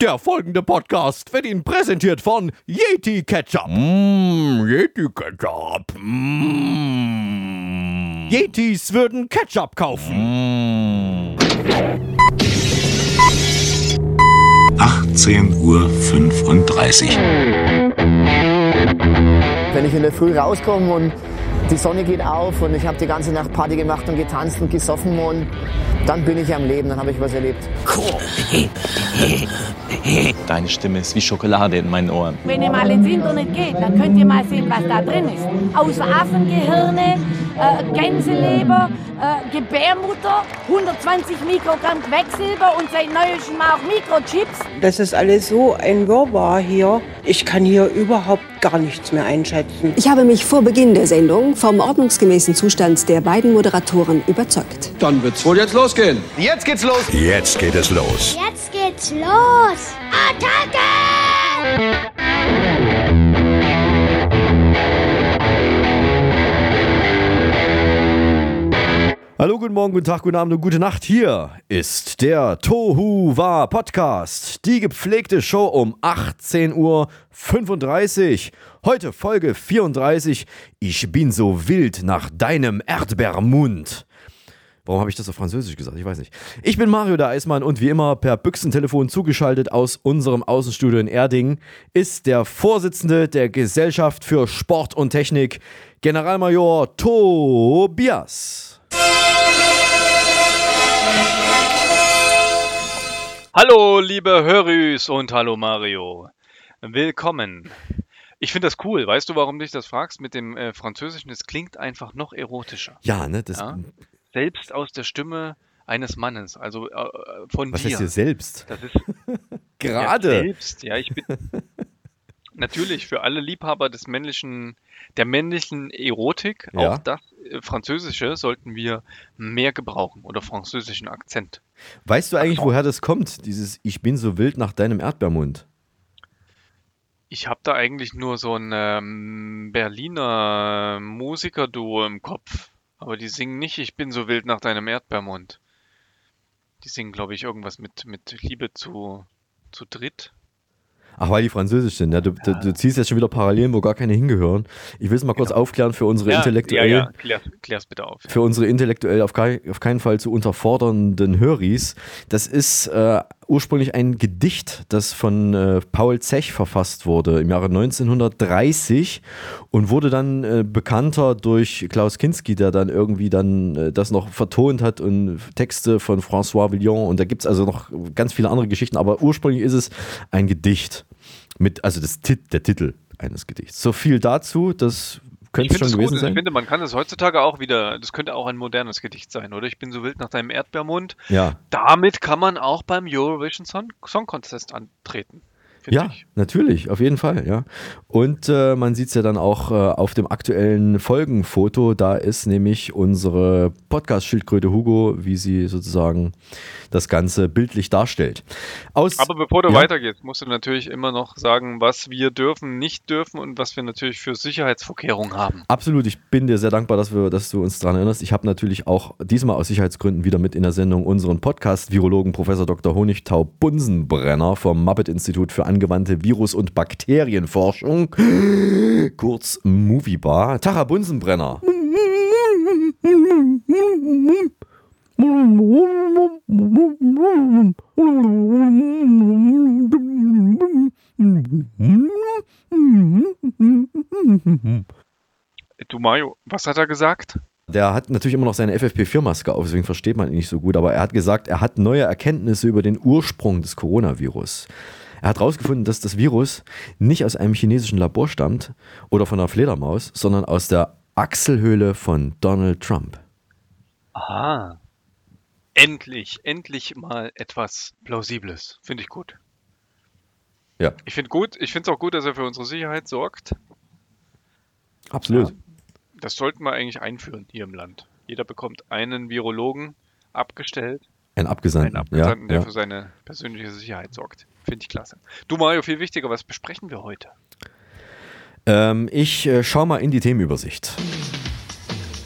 Der folgende Podcast wird Ihnen präsentiert von Yeti Ketchup. Mmm, Yeti Ketchup. Mmh. Yetis würden Ketchup kaufen. Mmh. 18.35 Uhr. Wenn ich in der Früh rauskomme und die Sonne geht auf und ich habe die ganze Nacht Party gemacht und getanzt und gesoffen und dann bin ich am Leben, dann habe ich was erlebt. Deine Stimme ist wie Schokolade in meinen Ohren. Wenn ihr mal ins Internet geht, dann könnt ihr mal sehen, was da drin ist. Außer Affengehirne, äh, Gänseleber, äh, Gebärmutter, 120 Mikrogramm Quecksilber und seit neuestem auch Mikrochips. Das ist alles so ein Wirrwarr hier. Ich kann hier überhaupt gar nichts mehr einschätzen. Ich habe mich vor Beginn der Sendung vom ordnungsgemäßen Zustand der beiden Moderatoren überzeugt. Dann wird's wohl jetzt losgehen. Jetzt geht's los. Jetzt geht es los. Jetzt geht's los. Attacke! Hallo, guten Morgen, guten Tag, guten Abend und gute Nacht. Hier ist der Tohu Wa Podcast. Die gepflegte Show um 18.35 Uhr. Heute Folge 34. Ich bin so wild nach deinem Erdbeermund. Warum habe ich das auf Französisch gesagt? Ich weiß nicht. Ich bin Mario der Eismann und wie immer per Büchsentelefon zugeschaltet aus unserem Außenstudio in Erding ist der Vorsitzende der Gesellschaft für Sport und Technik, Generalmajor Tobias. Hallo, liebe Hörüs und hallo Mario. Willkommen. Ich finde das cool. Weißt du, warum du dich das fragst mit dem äh, Französischen? Es klingt einfach noch erotischer. Ja, ne? Das, Ja? Selbst aus der Stimme eines Mannes, also äh, von Was dir. heißt hier selbst? Das ist Gerade. Ja, selbst. Ja, ich bin natürlich für alle Liebhaber des männlichen, der männlichen Erotik, Ja. auch das äh, Französische sollten wir mehr gebrauchen oder französischen Akzent. Weißt du eigentlich, woher das kommt? Dieses Ich bin so wild nach deinem Erdbeermund. Ich habe da eigentlich nur so ein ähm, Berliner Musikerduo im Kopf. Aber die singen nicht Ich bin so wild nach deinem Erdbeermund. Die singen, glaube ich, irgendwas mit, mit Liebe zu, zu dritt. Ach, weil die französisch sind. Ja, du, du, du ziehst jetzt schon wieder Parallelen, wo gar keine hingehören. Ich will es mal kurz aufklären für unsere intellektuell. Genau. Ja, ja, klär's, klär's bitte auf. für unsere intellektuell auf, kei auf keinen Fall zu unterfordernden Höris. Das ist äh, ursprünglich ein Gedicht, das von äh, Paul Zech verfasst wurde im Jahre 1930 und wurde dann äh, bekannter durch Klaus Kinski, der dann irgendwie dann äh, das noch vertont hat und Texte von François Villon und da gibt es also noch ganz viele andere Geschichten, aber ursprünglich ist es ein Gedicht mit, also das der Titel eines Gedichts. So viel dazu, das könnte schon es gewesen gut. sein. Ich finde, man kann es heutzutage auch wieder, das könnte auch ein modernes Gedicht sein, oder? Ich bin so wild nach deinem Erdbeermund. ja. Damit kann man auch beim Eurovision Song, Song Contest antreten. Ja, ich. natürlich, auf jeden Fall, ja. Und äh, man sieht es ja dann auch äh, auf dem aktuellen Folgenfoto, da ist nämlich unsere Podcast-Schildkröte Hugo, wie sie sozusagen das Ganze bildlich darstellt. Aus, Aber bevor du Ja. weitergehst, musst du natürlich immer noch sagen, was wir dürfen, nicht dürfen und was wir natürlich für Sicherheitsvorkehrungen haben. Absolut, ich bin dir sehr dankbar, dass, wir, dass du uns daran erinnerst. Ich habe natürlich auch diesmal aus Sicherheitsgründen wieder mit in der Sendung unseren Podcast-Virologen Professor Dr. Honigtau Bunsenbrenner vom Muppet-Institut für angewandte Virus- und Bakterienforschung, kurz Moviebar. Tara Bunsenbrenner. Du Mario, was hat er gesagt? Der hat natürlich immer noch seine FFP4-Maske auf, deswegen versteht man ihn nicht so gut. Aber er hat gesagt, er hat neue Erkenntnisse über den Ursprung des Coronavirus. Er hat herausgefunden, dass das Virus nicht aus einem chinesischen Labor stammt oder von einer Fledermaus, sondern aus der Achselhöhle von Donald Trump. Aha. Endlich, endlich mal etwas Plausibles. Finde ich gut. Ja. Ich finde gut, ich finde es auch gut, dass er für unsere Sicherheit sorgt. Absolut. Das sollten wir eigentlich einführen hier im Land. Jeder bekommt einen Virologen abgestellt, Ein Abgesandten. einen Abgesandten, ja, der ja. für seine persönliche Sicherheit sorgt. Finde ich klasse. Du Mario, viel wichtiger, was besprechen wir heute? Ähm, ich äh, schau mal in die Themenübersicht.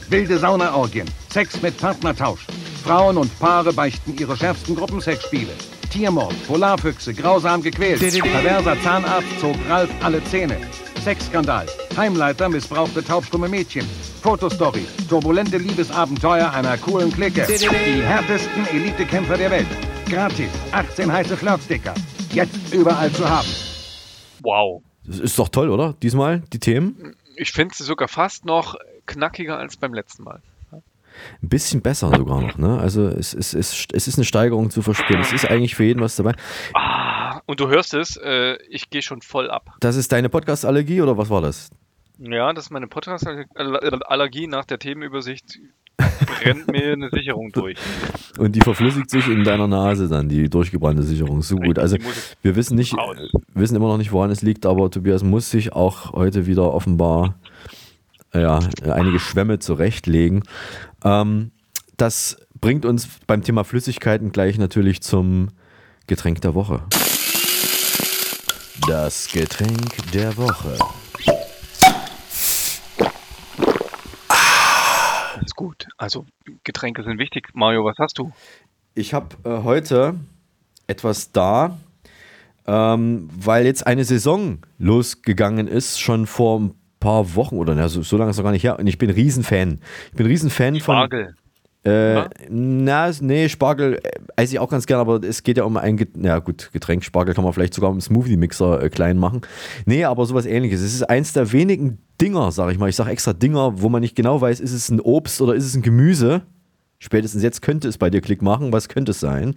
Wilde Saunaorgien, Sex mit Partnertausch. Frauen und Paare beichten ihre schärfsten Gruppensexspiele. Tiermord, Polarfüchse, grausam gequält. Perverser Zahnarzt zog Ralf alle Zähne. Sexskandal. Heimleiter missbrauchte taubstumme Mädchen. Fotostory. Turbulente Liebesabenteuer einer coolen Clique. Die härtesten Elitekämpfer der Welt. Gratis. 18 heiße Flirtsticker. Jetzt überall zu haben. Wow. Das ist doch toll, oder? Diesmal die Themen? Ich finde sie sogar fast noch knackiger als beim letzten Mal. Ein bisschen besser sogar noch, ne? Also es, es, es, es ist eine Steigerung zu verspüren. Es ist eigentlich für jeden was dabei. Ah, und du hörst es, äh, ich gehe schon voll ab. Das ist deine Podcast-Allergie oder was war das? Ja, das ist meine Podcast-Allergie nach der Themenübersicht. Brennt mir eine Sicherung durch. Und die verflüssigt sich in deiner Nase dann, die durchgebrannte Sicherung. So gut. Also wir wissen nicht, wissen immer noch nicht, woran es liegt, aber Tobias muss sich auch heute wieder offenbar ja, einige Schwämme zurechtlegen. Ähm, das bringt uns beim Thema Flüssigkeiten gleich natürlich zum Getränk der Woche. Das Getränk der Woche. Gut. Also Getränke sind wichtig. Mario, was hast du? Ich habe äh, heute etwas da, ähm, weil jetzt eine Saison losgegangen ist, schon vor ein paar Wochen oder na, so, so lange ist es noch gar nicht her. Und ich bin Riesenfan. Ich bin Riesenfan von. Spargel. Äh, na, nee, Spargel äh, esse ich auch ganz gerne, aber es geht ja um ein, Get ja gut, Getränk, Spargel kann man vielleicht sogar im Smoothie-Mixer äh, klein machen. Nee, aber sowas ähnliches. Es ist eins der wenigen Dinger, sag ich mal. Ich sage extra Dinger, wo man nicht genau weiß, ist es ein Obst oder ist es ein Gemüse. Spätestens jetzt könnte es bei dir Klick machen. Was könnte es sein?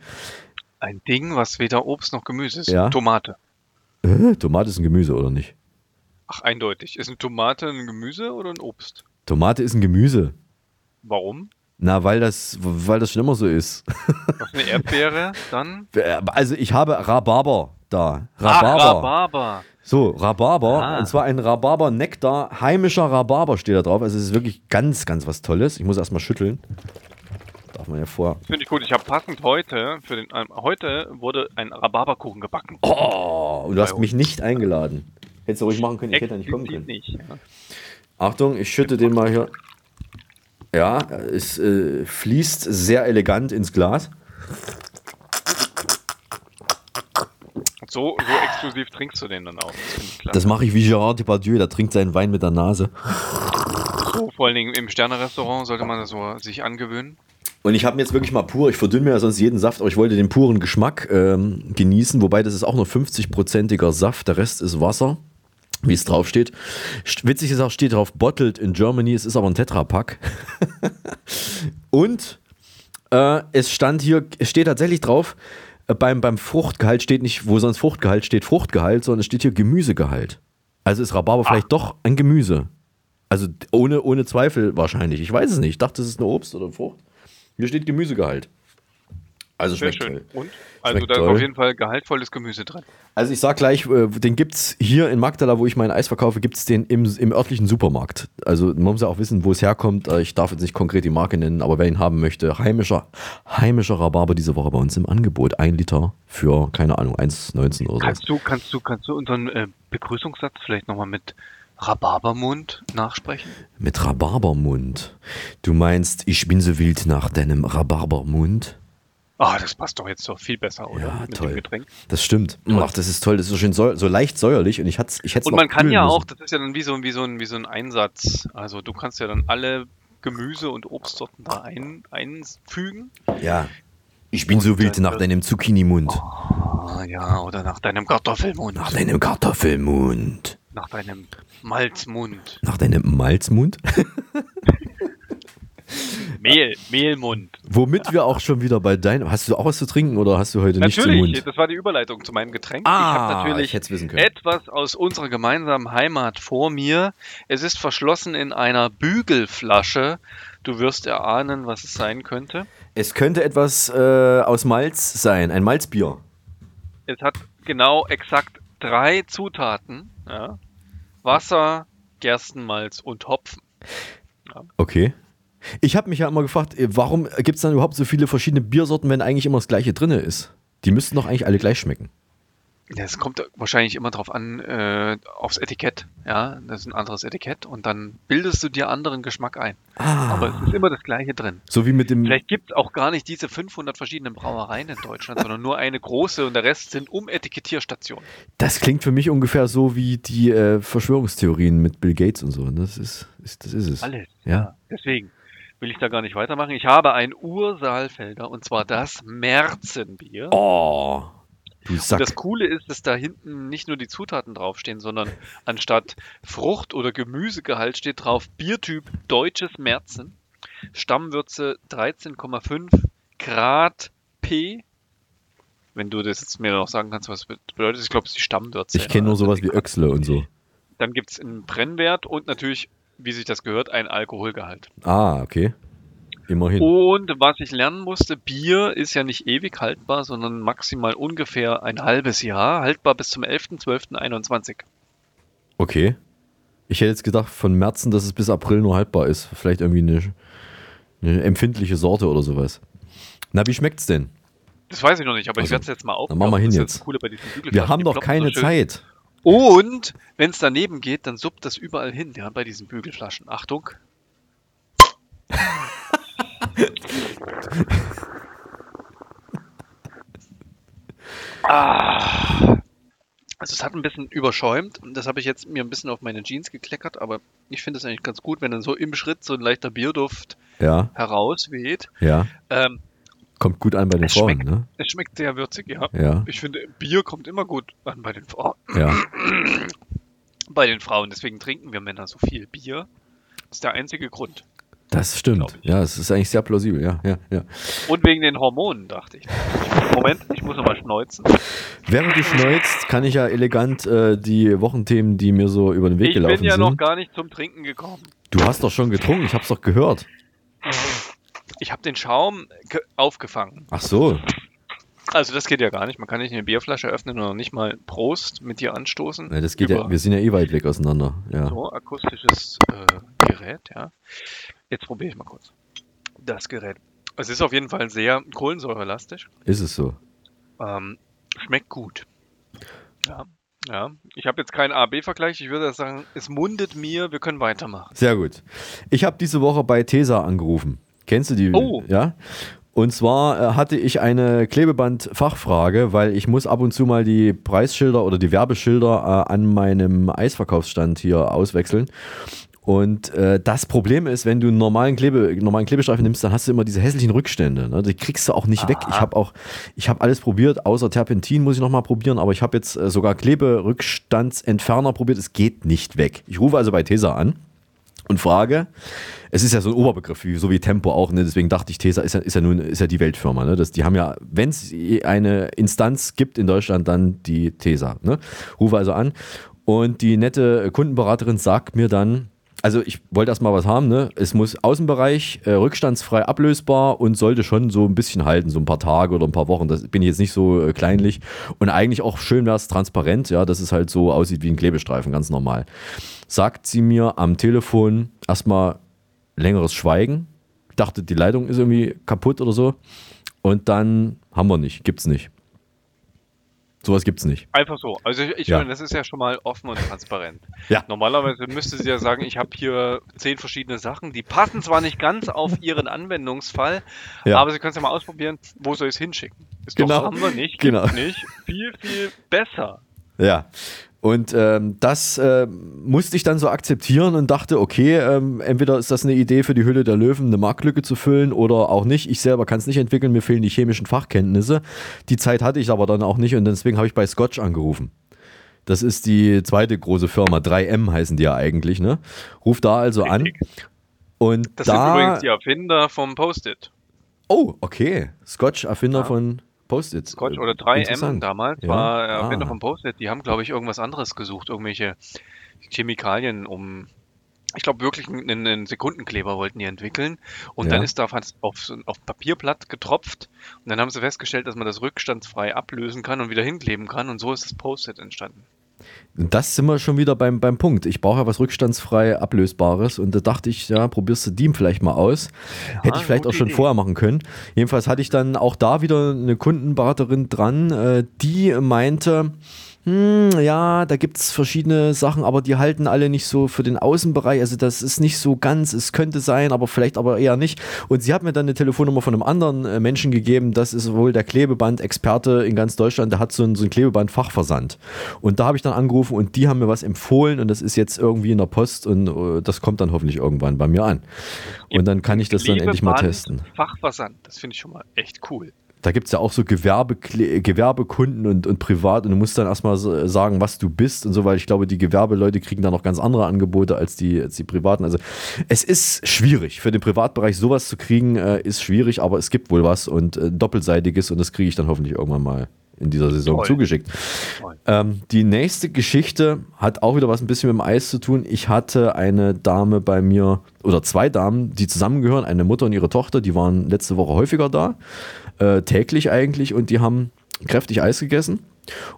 Ein Ding, was weder Obst noch Gemüse ist. Ja. Tomate. Äh, Tomate ist ein Gemüse, oder nicht? Ach, eindeutig. Ist eine Tomate ein Gemüse oder ein Obst? Tomate ist ein Gemüse. Warum? Na, weil das, weil das schon immer so ist. Was eine Erdbeere dann? Also ich habe Rhabarber da. Rhabarber. Ah, Rhabarber. So, Rhabarber. Ah. Und zwar ein Rhabarber-Nektar. Heimischer Rhabarber steht da drauf. Also es ist wirklich ganz, ganz was Tolles. Ich muss erstmal schütteln. Darf man ja vor. Finde ich gut. Ich habe passend heute, für den, ähm, heute wurde ein Rhabarberkuchen gebacken. Oh, und du hast mich nicht eingeladen. Hättest du ruhig machen können, ich hätte ja nicht kommen können. Nicht. Achtung, ich schütte den mal hier. Ja, es äh, fließt sehr elegant ins Glas. So, so exklusiv trinkst du den dann auch. Das. Das mache ich wie Gerard Depardieu, der trinkt seinen Wein mit der Nase. so, vor allen Dingen im Sternerestaurant sollte man das so sich angewöhnen. Und ich habe mir jetzt wirklich mal pur, ich verdünne mir ja sonst jeden Saft, aber ich wollte den puren Geschmack ähm, genießen, wobei das ist auch nur 50-prozentiger Saft, der Rest ist Wasser, wie es drauf steht. St- Witzig ist auch, steht drauf, bottled in Germany, es ist aber ein Tetrapack. Und äh, es stand hier, es steht tatsächlich drauf, äh, beim, beim Fruchtgehalt steht nicht, wo sonst Fruchtgehalt steht, Fruchtgehalt, sondern es steht hier Gemüsegehalt. Also ist Rhabarber vielleicht doch ein Gemüse. Also ohne, ohne Zweifel wahrscheinlich. Ich weiß es nicht. Ich dachte, es ist eine Obst oder eine Frucht. Hier steht Gemüsegehalt. Also Sehr schmeckt schön. toll. Und? Also Schmeckt da ist toll. auf jeden Fall gehaltvolles Gemüse drin. Also ich sag gleich, äh, den gibt's hier in Magdala, wo ich mein Eis verkaufe, gibt's den im, im örtlichen Supermarkt. Also man muss ja auch wissen, wo es herkommt. Äh, Ich darf jetzt nicht konkret die Marke nennen, aber wer ihn haben möchte, heimischer, heimischer Rhabarber diese Woche bei uns im Angebot. Ein Liter für, keine Ahnung, 1,19 oder so. Kannst du, kannst du, kannst du unseren äh, Begrüßungssatz vielleicht nochmal mit Rhabarbermund nachsprechen? Mit Rhabarbermund. Du meinst, ich bin so wild nach deinem Rhabarbermund? Ah, das passt doch jetzt doch viel besser, oder? Ja, Mit toll. dem Getränk. Das stimmt. Ach, das ist toll. Das ist so schön so leicht säuerlich und ich hätte ich Und man kann ja auch, das ist ja dann wie so, wie so, ein, wie so ein Einsatz. Also du kannst ja dann alle Gemüse- und Obstsorten da ein, einfügen. Ja. Ich bin so wild nach deinem Zucchini-Mund. Ah, ja, oder nach deinem Kartoffelmund. Nach deinem Kartoffelmund. Nach deinem Malzmund. Nach deinem Malzmund? Mehl, Mehlmund. Womit wir auch schon wieder bei deinem. Hast du auch was zu trinken oder hast du heute nichts im Natürlich, Mund? das war die Überleitung zu meinem Getränk. Ah, ich habe natürlich ich hätte es wissen können. etwas aus unserer gemeinsamen Heimat vor mir. Es ist verschlossen in einer Bügelflasche. Du wirst erahnen, was es sein könnte. Es könnte etwas äh, aus Malz sein, ein Malzbier. Es hat genau exakt drei Zutaten. Ja? Wasser, Gerstenmalz und Hopfen. Okay. Ich habe mich ja immer gefragt, äh, warum gibt es dann überhaupt so viele verschiedene Biersorten, wenn eigentlich immer das gleiche drin ist? Die müssten doch eigentlich alle gleich schmecken. Es kommt wahrscheinlich immer drauf an, äh, aufs Etikett. Ja, das ist ein anderes Etikett und dann bildest du dir anderen Geschmack ein. Ah. Aber es ist immer das Gleiche drin. So wie mit dem. Vielleicht gibt es auch gar nicht diese 500 verschiedenen Brauereien in Deutschland, sondern nur eine große und der Rest sind Umetikettierstationen. Das klingt für mich ungefähr so wie die äh, Verschwörungstheorien mit Bill Gates und so. Das ist, ist das ist es. Alles. Ja. Deswegen will ich da gar nicht weitermachen. Ich habe ein Ursaalfelder und zwar das Märzenbier. Oh. Du Und das Coole ist, dass da hinten nicht nur die Zutaten draufstehen, sondern anstatt Frucht- oder Gemüsegehalt steht drauf Biertyp deutsches Märzen, Stammwürze 13,5 Grad P. Wenn du das jetzt mir noch sagen kannst, was das bedeutet, ich glaube, es ist die Stammwürze. Ich kenne nur Also sowas wie Öxle und so. Dann gibt es einen Brennwert und natürlich, wie sich das gehört, ein Alkoholgehalt. Ah, okay. Immerhin. Und was ich lernen musste, Bier ist ja nicht ewig haltbar, sondern maximal ungefähr ein halbes Jahr, haltbar bis zum 11.12.21. Okay. Ich hätte jetzt gedacht von Märzen, dass es bis April nur haltbar ist. Vielleicht irgendwie eine, eine empfindliche Sorte oder sowas. Na, wie schmeckt's denn? Das weiß ich noch nicht, aber ich Also, werde es jetzt mal dann machen wir hin jetzt. Bügelflaschen. Wir haben doch keine. Zeit. Und wenn es daneben geht, dann suppt das überall hin, ja, bei diesen Bügelflaschen. Achtung. ah. Also es hat ein bisschen überschäumt und das habe ich jetzt mir ein bisschen auf meine Jeans gekleckert, aber ich finde es eigentlich ganz gut, wenn dann so im Schritt so ein leichter Bierduft Ja, herausweht. ja. Ähm, Kommt gut an bei den es, Frauen, schmeckt, ne? es schmeckt sehr würzig, ja. Ja. Ich finde, Bier kommt immer gut an bei den Frauen. Ja. Bei den Frauen, deswegen trinken wir Männer so viel Bier. Das ist der einzige Grund. Das stimmt. Ja, es ist eigentlich sehr plausibel. Ja, ja, ja. Und wegen den Hormonen, dachte ich. Moment, ich muss nochmal schneuzen. Während du schneuzt, kann ich ja elegant äh, die Wochenthemen, die mir so über den Weg Ich gelaufen bin ja sind. noch gar nicht zum Trinken gekommen. Du hast doch schon getrunken, ich hab's doch gehört. Ich habe den Schaum ge- aufgefangen. Ach so. Also das geht ja gar nicht. Man kann nicht eine Bierflasche öffnen und noch nicht mal Prost mit dir anstoßen. Ja, das geht ja, wir sind ja eh weit weg auseinander. Ja. So, akustisches äh, Gerät, ja. Jetzt probiere ich mal kurz. Das Gerät. Es ist auf jeden Fall sehr kohlensäurelastig. Ist es so. Ähm, schmeckt gut. Ja, ja. Ich habe jetzt keinen A-B-Vergleich. Ich würde sagen, es mundet mir. Wir können weitermachen. Sehr gut. Ich habe diese Woche bei Tesa angerufen. Kennst du die? Oh. Ja. Und zwar äh, hatte ich eine Klebeband-Fachfrage, weil ich muss ab und zu mal die Preisschilder oder die Werbeschilder äh, an meinem Eisverkaufsstand hier auswechseln. Und äh, das Problem ist, wenn du einen normalen, Klebe, normalen Klebestreifen nimmst, dann hast du immer diese hässlichen Rückstände. Ne? Die kriegst du auch nicht weg. Ich habe auch, ich habe alles probiert, außer Terpentin muss ich noch mal probieren, aber ich habe jetzt äh, sogar Kleberückstandsentferner probiert. Es geht nicht weg. Ich rufe also bei Tesa an und frage, es ist ja so ein Oberbegriff, wie, so wie Tempo auch, ne? deswegen dachte ich, Tesa ist ja, ist ja nun ist ja die Weltfirma. Ne? Das, die haben ja, wenn es eine Instanz gibt in Deutschland, dann die Tesa. Ne? Rufe also an und die nette Kundenberaterin sagt mir dann, also ich wollte erstmal was haben, ne? Es muss Außenbereich äh, rückstandsfrei ablösbar und sollte schon so ein bisschen halten, so ein paar Tage oder ein paar Wochen. Das bin ich jetzt nicht so äh, kleinlich. Und eigentlich auch schön wäre es transparent, ja, dass es halt so aussieht wie ein Klebestreifen, ganz normal. Sagt sie mir am Telefon erstmal längeres Schweigen. Ich dachte, die Leitung ist irgendwie kaputt oder so. Und dann haben wir nicht, gibt's nicht. Sowas gibt's nicht. Einfach so. Also ich, ich Ja. meine, das ist ja schon mal offen und transparent. Ja. Normalerweise müsste sie ja sagen, ich habe hier zehn verschiedene Sachen, die passen zwar nicht ganz auf ihren Anwendungsfall, Ja. aber sie können es ja mal ausprobieren, wo soll ich es hinschicken? Ist Genau. doch, haben wir nicht, Genau. nicht. Viel, viel besser. Ja. Und ähm, das äh, musste ich dann so akzeptieren und dachte, okay, ähm, entweder ist das eine Idee für die Hülle der Löwen, eine Marktlücke zu füllen oder auch nicht. Ich selber kann es nicht entwickeln, mir fehlen die chemischen Fachkenntnisse. Die Zeit hatte ich aber dann auch nicht und deswegen habe ich bei Scotch angerufen. Das ist die zweite große Firma, 3M heißen die ja eigentlich, ne? Ruf da also an. Und Das sind da. übrigens die Erfinder vom Post-it. oh, okay. Scotch, Erfinder Ja. von Post-its. Scotch Äh, oder 3M interessant. damals Ja. war Erfinder Ah. vom Post-it. Die haben, glaube ich, irgendwas anderes gesucht, irgendwelche Chemikalien, um ich glaube wirklich einen, einen Sekundenkleber wollten die entwickeln und Ja. dann ist da fast auf, auf Papierblatt getropft und dann haben sie festgestellt, dass man das rückstandsfrei ablösen kann und wieder hinkkleben kann und so ist das Post-it entstanden. Das sind wir schon wieder beim, beim Punkt. Ich brauche ja was rückstandsfrei Ablösbares und da dachte ich, ja, probierst du Diem vielleicht mal aus. Hätte ich vielleicht auch schon Idee. vorher machen können. Jedenfalls hatte ich dann auch da wieder eine Kundenberaterin dran, äh, die meinte, hm, ja, da gibt es verschiedene Sachen, aber die halten alle nicht so für den Außenbereich. Also das ist nicht so ganz, es könnte sein, aber vielleicht aber eher nicht. Und sie hat mir dann eine Telefonnummer von einem anderen äh, Menschen gegeben, das ist wohl der Klebeband-Experte in ganz Deutschland, der hat so einen, so Klebeband-Fachversand. Und da habe ich dann angerufen und die haben mir was empfohlen und das ist jetzt irgendwie in der Post und äh, das kommt dann hoffentlich irgendwann bei mir an. Und dann kann ich das dann endlich mal testen. Fachversand, das finde ich schon mal echt cool. Da gibt es ja auch so Gewerbe, Gewerbekunden und, und privat und du musst dann erstmal sagen, was du bist und so, weil ich glaube, die Gewerbeleute kriegen da noch ganz andere Angebote als die, als die privaten. Also es ist schwierig. Für den Privatbereich sowas zu kriegen, äh, ist schwierig, aber es gibt wohl was und äh, doppelseitiges und das kriege ich dann hoffentlich irgendwann mal in dieser Saison Toll. zugeschickt. Ähm, die nächste Geschichte hat auch wieder was ein bisschen mit dem Eis zu tun. Ich hatte eine Dame bei mir, oder zwei Damen, die zusammengehören, eine Mutter und ihre Tochter, die waren letzte Woche häufiger da, äh, täglich eigentlich, und die haben kräftig Eis gegessen.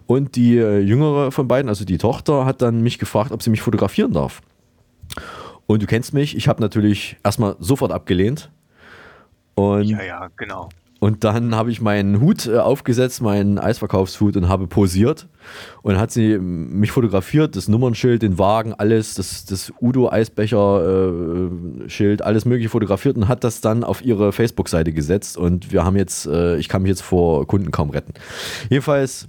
Und die äh, jüngere von beiden, also die Tochter, hat dann mich gefragt, ob sie mich fotografieren darf. Und du kennst mich, ich habe natürlich erstmal sofort abgelehnt. Und Ja, ja, genau. Und dann habe ich meinen Hut äh, aufgesetzt, meinen Eisverkaufshut und habe posiert. Und hat sie ähm, mich fotografiert, das Nummernschild, den Wagen, alles, das, das Udo-Eisbecher-Schild, alles mögliche fotografiert und hat das dann auf ihre Facebook-Seite gesetzt. Und wir haben jetzt, äh, ich kann mich jetzt vor Kunden kaum retten. Jedenfalls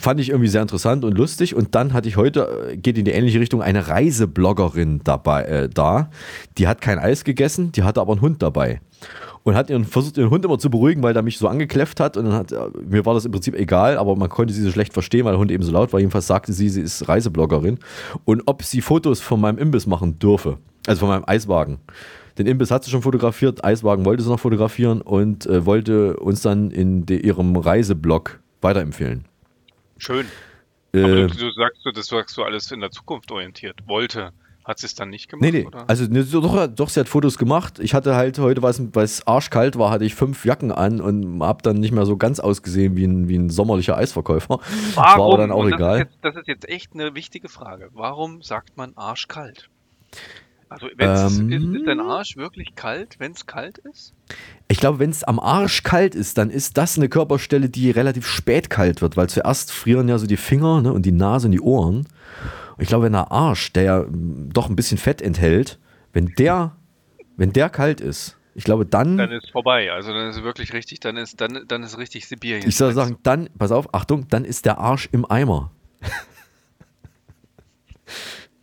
fand ich irgendwie sehr interessant und lustig. Und dann hatte ich heute, äh, geht in die ähnliche Richtung, eine Reisebloggerin dabei, äh, da. Die hat kein Eis gegessen, die hatte aber einen Hund dabei. Und hat ihren, versucht, ihren Hund immer zu beruhigen, weil der mich so angekläfft hat. Und dann hat, mir war das im Prinzip egal, aber man konnte sie so schlecht verstehen, weil der Hund eben so laut war. Jedenfalls sagte sie, sie ist Reisebloggerin. Und ob sie Fotos von meinem Imbiss machen dürfe. Also von meinem Eiswagen. Den Imbiss hat sie schon fotografiert, Eiswagen wollte sie noch fotografieren und äh, wollte uns dann in de, ihrem Reiseblog weiterempfehlen. Schön. Äh, Aber du, du sagst, du, das sagst du alles in der Zukunft orientiert. Wollte. Hat sie es dann nicht gemacht? Nee, nee. Oder? Also ne, doch, doch, sie hat Fotos gemacht. Ich hatte halt heute, weil es- arschkalt war, hatte ich fünf Jacken an und habe dann nicht mehr so ganz ausgesehen wie ein, wie ein sommerlicher Eisverkäufer. Warum? War aber dann auch das egal. Ist jetzt, das ist jetzt echt eine wichtige Frage. Warum sagt man arschkalt? Also, Ähm. ist, ist dein Arsch wirklich kalt, wenn es kalt ist? Ich glaube, wenn es am Arsch kalt ist, dann ist das eine Körperstelle, die relativ spät kalt wird, weil zuerst frieren ja so die Finger ne, und die Nase und die Ohren. Ich glaube, wenn der Arsch, der ja doch ein bisschen Fett enthält, wenn der, wenn der kalt ist, ich glaube, dann, Dann ist vorbei. Also dann ist es wirklich richtig, dann ist, dann, dann ist richtig Sibirien. ich soll sagen, dann, pass auf, Achtung, dann ist der Arsch im Eimer.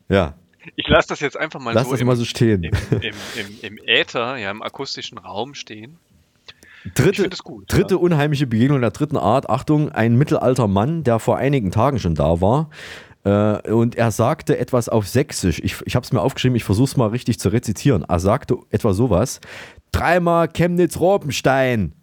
ja, Ich lasse das jetzt einfach mal lass so, das im, mal so stehen. im, im, im, im Äther, ja, im akustischen Raum stehen. Dritte, gut, dritte ja. unheimliche Begegnung der dritten Art. Achtung, ein mittelalter Mann, der vor einigen Tagen schon da war. Äh, und er sagte etwas auf Sächsisch. Ich, ich habe es mir aufgeschrieben, ich versuche es mal richtig zu rezitieren. Er sagte etwa sowas. Dreimal Chemnitz-Robenstein.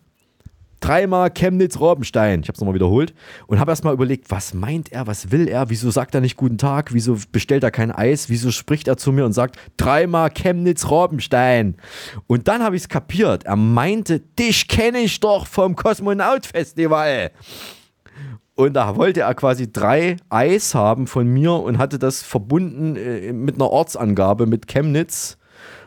Dreimal Chemnitz-Robenstein. Ich habe es nochmal wiederholt und habe erstmal überlegt, was meint er, was will er, wieso sagt er nicht guten Tag, wieso bestellt er kein Eis, wieso spricht er zu mir und sagt dreimal Chemnitz-Robenstein. Und dann habe ich es kapiert. Er meinte, dich kenne ich doch vom Kosmonaut-Festival. Und da wollte er quasi drei Eis haben von mir und hatte das verbunden äh, mit einer Ortsangabe mit Chemnitz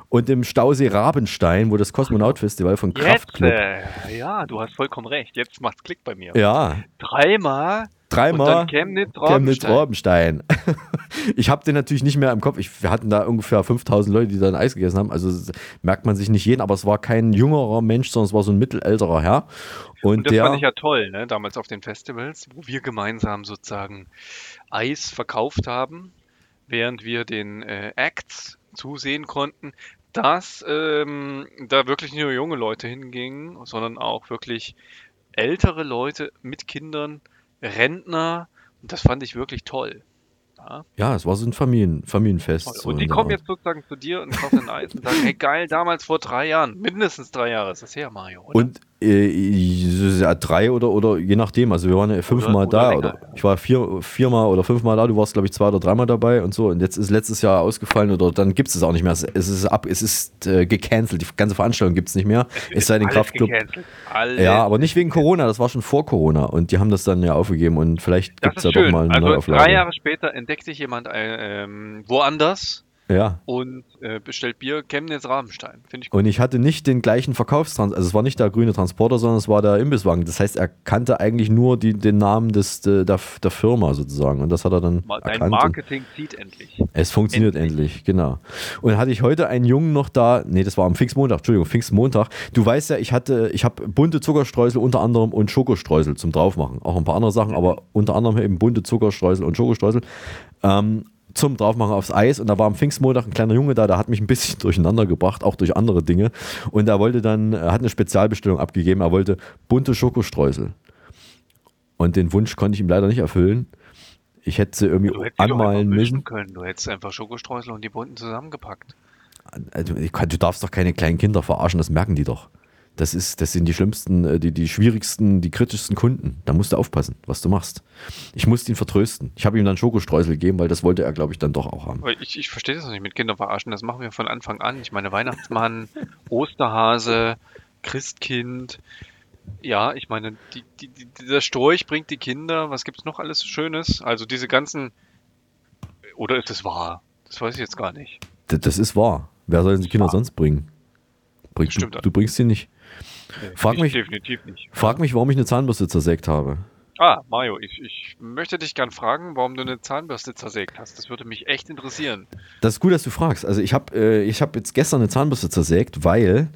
und dem Stausee Rabenstein, wo das Kosmonaut-Festival von Kraftklub. äh, ja, du hast vollkommen recht. Jetzt macht's Klick bei mir. Ja, Dreimal dreimal Chemnitz Chemnitz Rabenstein. Ich habe den natürlich nicht mehr im Kopf. Ich, wir hatten da ungefähr 5000 Leute, die da ein Eis gegessen haben. Also merkt man sich nicht jeden, aber es war kein jüngerer Mensch, sondern es war so ein mittelälterer Herr. Und, Und das der, fand ich ja toll, ne? damals auf den Festivals, wo wir gemeinsam sozusagen Eis verkauft haben, während wir den äh, Acts zusehen konnten, dass ähm, da wirklich nicht nur junge Leute hingingen, sondern auch wirklich ältere Leute mit Kindern, Rentner. Und das fand ich wirklich toll. Ja, ja, es war so ein Familien, Familienfest. toll. so Und die kommen Art. jetzt sozusagen zu dir und kaufen ein Eis und sagen, hey geil, damals vor drei Jahren, mindestens drei Jahre ist das her, Mario. Oder? Und ja, drei oder, oder je nachdem. Also wir waren ja fünfmal oder da. Oder ich war vier, viermal oder fünfmal da. Du warst, glaube ich, zwei oder dreimal dabei und so. Und jetzt ist letztes Jahr ausgefallen oder dann gibt es es auch nicht mehr. Es es ist ab, es ist äh, gecancelt. Die ganze Veranstaltung gibt es nicht mehr. Es sei denn, Kraftclub. Ja, aber nicht wegen Corona. Das war schon vor Corona. Und die haben das dann ja aufgegeben. Und vielleicht gibt es ja schön. doch mal eine also Neuauflage. drei Jahre später entdeckt sich jemand äh, ähm, woanders Ja. und äh, bestellt Bier Chemnitz Rabenstein. Finde ich gut. Und ich hatte nicht den gleichen Verkaufstrans, also es war nicht der grüne Transporter, sondern es war der Imbisswagen. Das heißt, er kannte eigentlich nur die, den Namen des, der, der Firma sozusagen. Und das hat er dann Dein erkannt. Marketing zieht endlich. es funktioniert endlich. genau. Und dann hatte ich heute einen Jungen noch da, nee, das war am Pfingstmontag, Entschuldigung, Pfingstmontag. Du weißt ja, ich hatte, ich habe bunte Zuckerstreusel unter anderem und Schokostreusel zum draufmachen. Auch ein paar andere Sachen, aber unter anderem eben bunte Zuckerstreusel und Schokostreusel. Ähm, zum Draufmachen aufs Eis und da war am Pfingstmontag ein kleiner Junge da, der hat mich ein bisschen durcheinander gebracht, auch durch andere Dinge. Und er wollte dann, er hat eine Spezialbestellung abgegeben, er wollte bunte Schokostreusel. Und den Wunsch konnte ich ihm leider nicht erfüllen. Ich hätte sie irgendwie anmalen müssen. können. Du hättest einfach Schokostreusel und die bunten zusammengepackt. Also, du darfst doch keine kleinen Kinder verarschen, das merken die doch. Das, ist, das sind die schlimmsten, äh, die, die schwierigsten, die kritischsten Kunden. Da musst du aufpassen, was du machst. Ich musste ihn vertrösten. Ich habe ihm dann Schokostreusel gegeben, weil das wollte er, glaube ich, dann doch auch haben. Ich, ich verstehe das noch nicht mit Kindern verarschen. Das machen wir von Anfang an. Ich meine, Weihnachtsmann, Osterhase, Christkind. Ja, ich meine, die, die, die, dieser Storch bringt die Kinder. Was gibt's noch alles Schönes? Also diese ganzen. Oder ist es wahr? Das weiß ich jetzt gar nicht. D- Das ist wahr. Wer soll denn die Kinder sonst bringen? Bringst du, du bringst sie nicht. Frag ich mich, definitiv nicht. frag mich, warum ich eine Zahnbürste zersägt habe. Ah, Mario, ich, ich möchte dich gern fragen, warum du eine Zahnbürste zersägt hast. Das würde mich echt interessieren. Das ist gut, dass du fragst. Also ich habe äh, ich hab jetzt gestern eine Zahnbürste zersägt, weil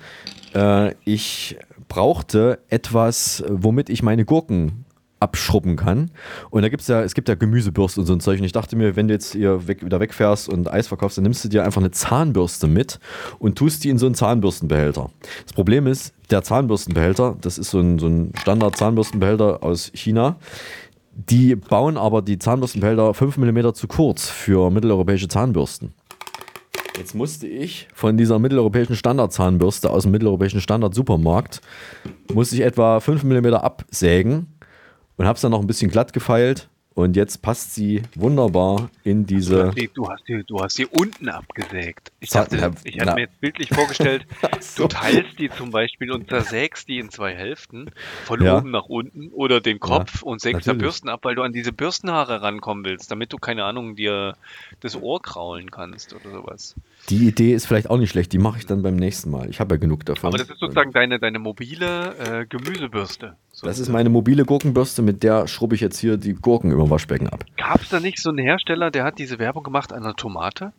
äh, ich brauchte etwas, womit ich meine Gurken abschrubben kann. Und da gibt's ja, es gibt ja Gemüsebürste und so ein Zeug. Und ich dachte mir, wenn du jetzt hier weg, wieder wegfährst und Eis verkaufst, dann nimmst du dir einfach eine Zahnbürste mit und tust die in so einen Zahnbürstenbehälter. Das Problem ist, der Zahnbürstenbehälter, das ist so ein, so ein Standard-Zahnbürstenbehälter aus China, die bauen aber die Zahnbürstenbehälter 5 mm zu kurz für mitteleuropäische Zahnbürsten. Jetzt musste ich von dieser mitteleuropäischen Standardzahnbürste aus dem mitteleuropäischen Standard-Supermarkt, musste ich etwa 5 mm absägen und habe es dann noch ein bisschen glatt gefeilt und jetzt passt sie wunderbar in diese... du, hast die, du hast die unten abgesägt. Ich dachte, na, ich hatte na. mir jetzt bildlich vorgestellt, so. du teilst die zum Beispiel und zersägst die in zwei Hälften, von Ja. oben nach unten oder den Kopf und sägst da. Bürsten ab, weil du an diese Bürstenhaare rankommen willst, damit du, keine Ahnung, dir das Ohr kraulen kannst oder sowas. Die Idee ist vielleicht auch nicht schlecht, die mache ich dann beim nächsten Mal. Ich habe ja genug davon. Aber das ist sozusagen deine, deine mobile äh, Gemüsebürste. So. Das ist meine mobile Gurkenbürste, mit der schrubbe ich jetzt hier die Gurken über Waschbecken ab. Gab es da nicht so einen Hersteller, der hat diese Werbung gemacht an der Tomate?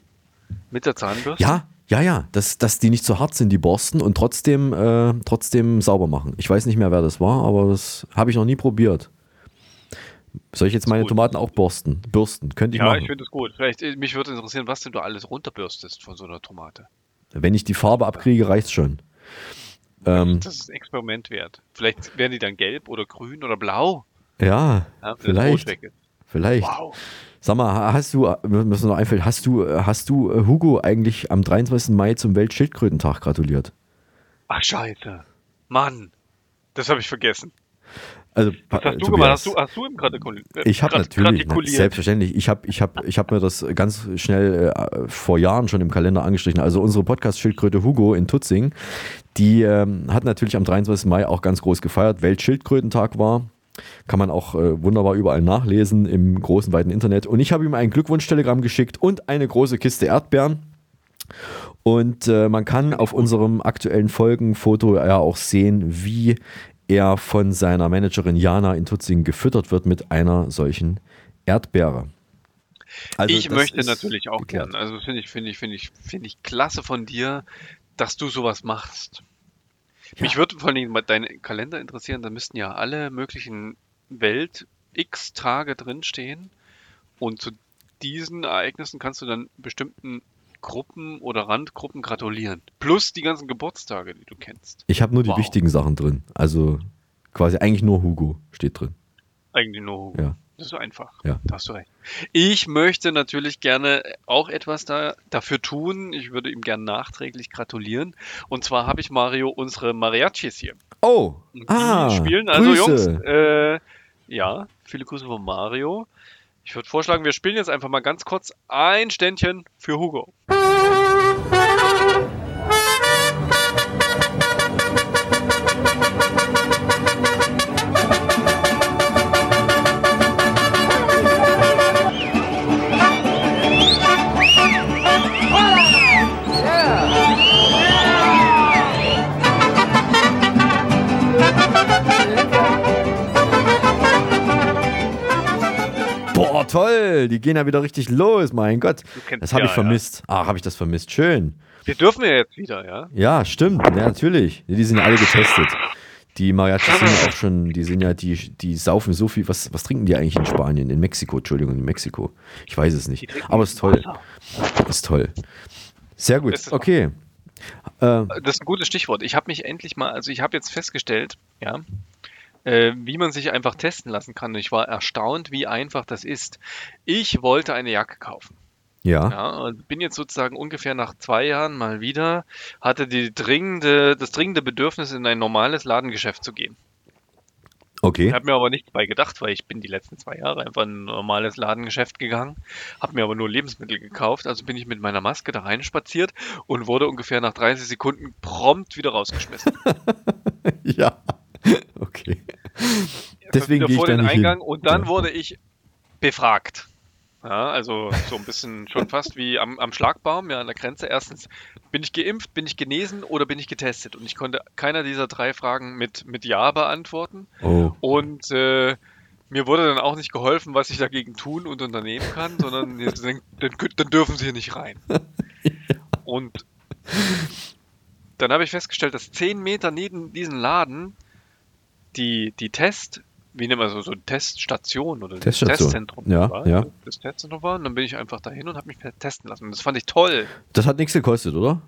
Mit der Zahnbürste? Ja, ja, ja, dass, dass die nicht zu hart sind, die Borsten, und trotzdem, äh, trotzdem sauber machen. Ich weiß nicht mehr, wer das war, aber das habe ich noch nie probiert. Soll ich jetzt meine. Tomaten auch borsten? Bürsten? Könnte ich Ja, machen. ich finde es gut. Vielleicht, äh, mich würde interessieren, was denn du alles runterbürstest von so einer Tomate. Wenn ich die Farbe abkriege, reicht's schon. Ähm, Das ist ein Experiment wert. Vielleicht werden die dann gelb oder grün oder blau. ja, Ja, das vielleicht. Vielleicht. Wow. Sag mal, hast du, was mir noch einfällt, hast du, hast du äh, Hugo eigentlich am 23. Mai zum Weltschildkrötentag gratuliert? Ach, scheiße. Mann. Das habe ich vergessen. Also, Was hast du Tobias, gemacht? Hast du, hast du ihm gratikuliert? Ich habe natürlich, na, gratikuliert? selbstverständlich, ich habe ich hab, ich hab mir das ganz schnell äh, vor Jahren schon im Kalender angestrichen. Also unsere Podcast-Schildkröte Hugo in Tutzing, die ähm, hat natürlich am 23. Mai auch ganz groß gefeiert. Weltschildkrötentag war. Kann man auch äh, wunderbar überall nachlesen im großen, weiten Internet. Und ich habe ihm ein Glückwunsch-Telegramm geschickt und eine große Kiste Erdbeeren. Und äh, man kann auf unserem aktuellen Folgenfoto ja auch sehen, wie er von seiner Managerin Jana in Tutzing gefüttert wird mit einer solchen Erdbeere. Also ich möchte natürlich auch geklärt. gern. Also finde ich, finde ich, finde ich, finde ich klasse von dir, dass du sowas machst. Mich würde vor allem mal dein Kalender interessieren, da müssten ja alle möglichen Welt X Tage drinstehen und zu diesen Ereignissen kannst du dann bestimmten Gruppen oder Randgruppen gratulieren. Plus die ganzen Geburtstage, die du kennst. Ich habe nur die Wow. wichtigen Sachen drin. Also quasi eigentlich nur Hugo steht drin. Eigentlich nur Hugo. Ja. Das ist so einfach. Ja. Da hast du recht. Ich möchte natürlich gerne auch etwas da, dafür tun. Ich würde ihm gerne nachträglich gratulieren. Und zwar habe ich Mario unsere Mariachis hier. Oh, Die ah, spielen also Grüße. Jungs. Äh, ja, viele Grüße von Mario. Ich würde vorschlagen, wir spielen jetzt einfach mal ganz kurz ein Ständchen für Hugo. Toll, die gehen ja wieder richtig los, mein Gott. Das habe ja, ich vermisst. Ach, habe ich das vermisst. Schön. Wir dürfen ja jetzt wieder, ja? Ja, stimmt, ja, natürlich. Die sind ja alle getestet. Die Mariachis sind ja auch schon, die sind ja, die, die saufen so viel. Was, was trinken die eigentlich in Spanien? In Mexiko, Entschuldigung, in Mexiko. Ich weiß es nicht. Aber ist toll. Ist toll. Sehr gut. Es Okay. Das ist ein gutes Stichwort. Ich habe mich endlich mal, also ich habe jetzt festgestellt, ja, äh, wie man sich einfach testen lassen kann. Und ich war erstaunt, wie einfach das ist. Ich wollte eine Jacke kaufen. ja. Ja, und bin jetzt sozusagen ungefähr nach zwei Jahren mal wieder, hatte die dringende, das dringende Bedürfnis, in ein normales Ladengeschäft zu gehen. Okay. Habe mir aber nichts bei gedacht, weil ich bin die letzten zwei Jahre einfach in ein normales Ladengeschäft gegangen, habe mir aber nur Lebensmittel gekauft, also bin ich mit meiner Maske da reinspaziert und wurde ungefähr nach 30 Sekunden prompt wieder rausgeschmissen. ja. Okay. Deswegen gehe ich vor da den nicht Eingang hin. und dann Ja. wurde ich befragt. Ja, also so ein bisschen schon fast wie am, am Schlagbaum, ja, an der Grenze. Erstens, bin ich geimpft, bin ich genesen oder bin ich getestet? Und ich konnte keiner dieser drei Fragen mit, mit Ja beantworten. Oh. Und äh, mir wurde dann auch nicht geholfen, was ich dagegen tun und unternehmen kann, sondern dann, könnt- dann dürfen sie hier nicht rein. Und dann habe ich festgestellt, dass zehn Meter neben diesem Laden die, die Test, wie nennt man so, so Teststation oder das Teststation. Testzentrum Ja, war. ja. Das Testzentrum war. Und dann bin ich einfach dahin und habe mich testen lassen. Und das fand ich toll. Das hat nichts gekostet, oder?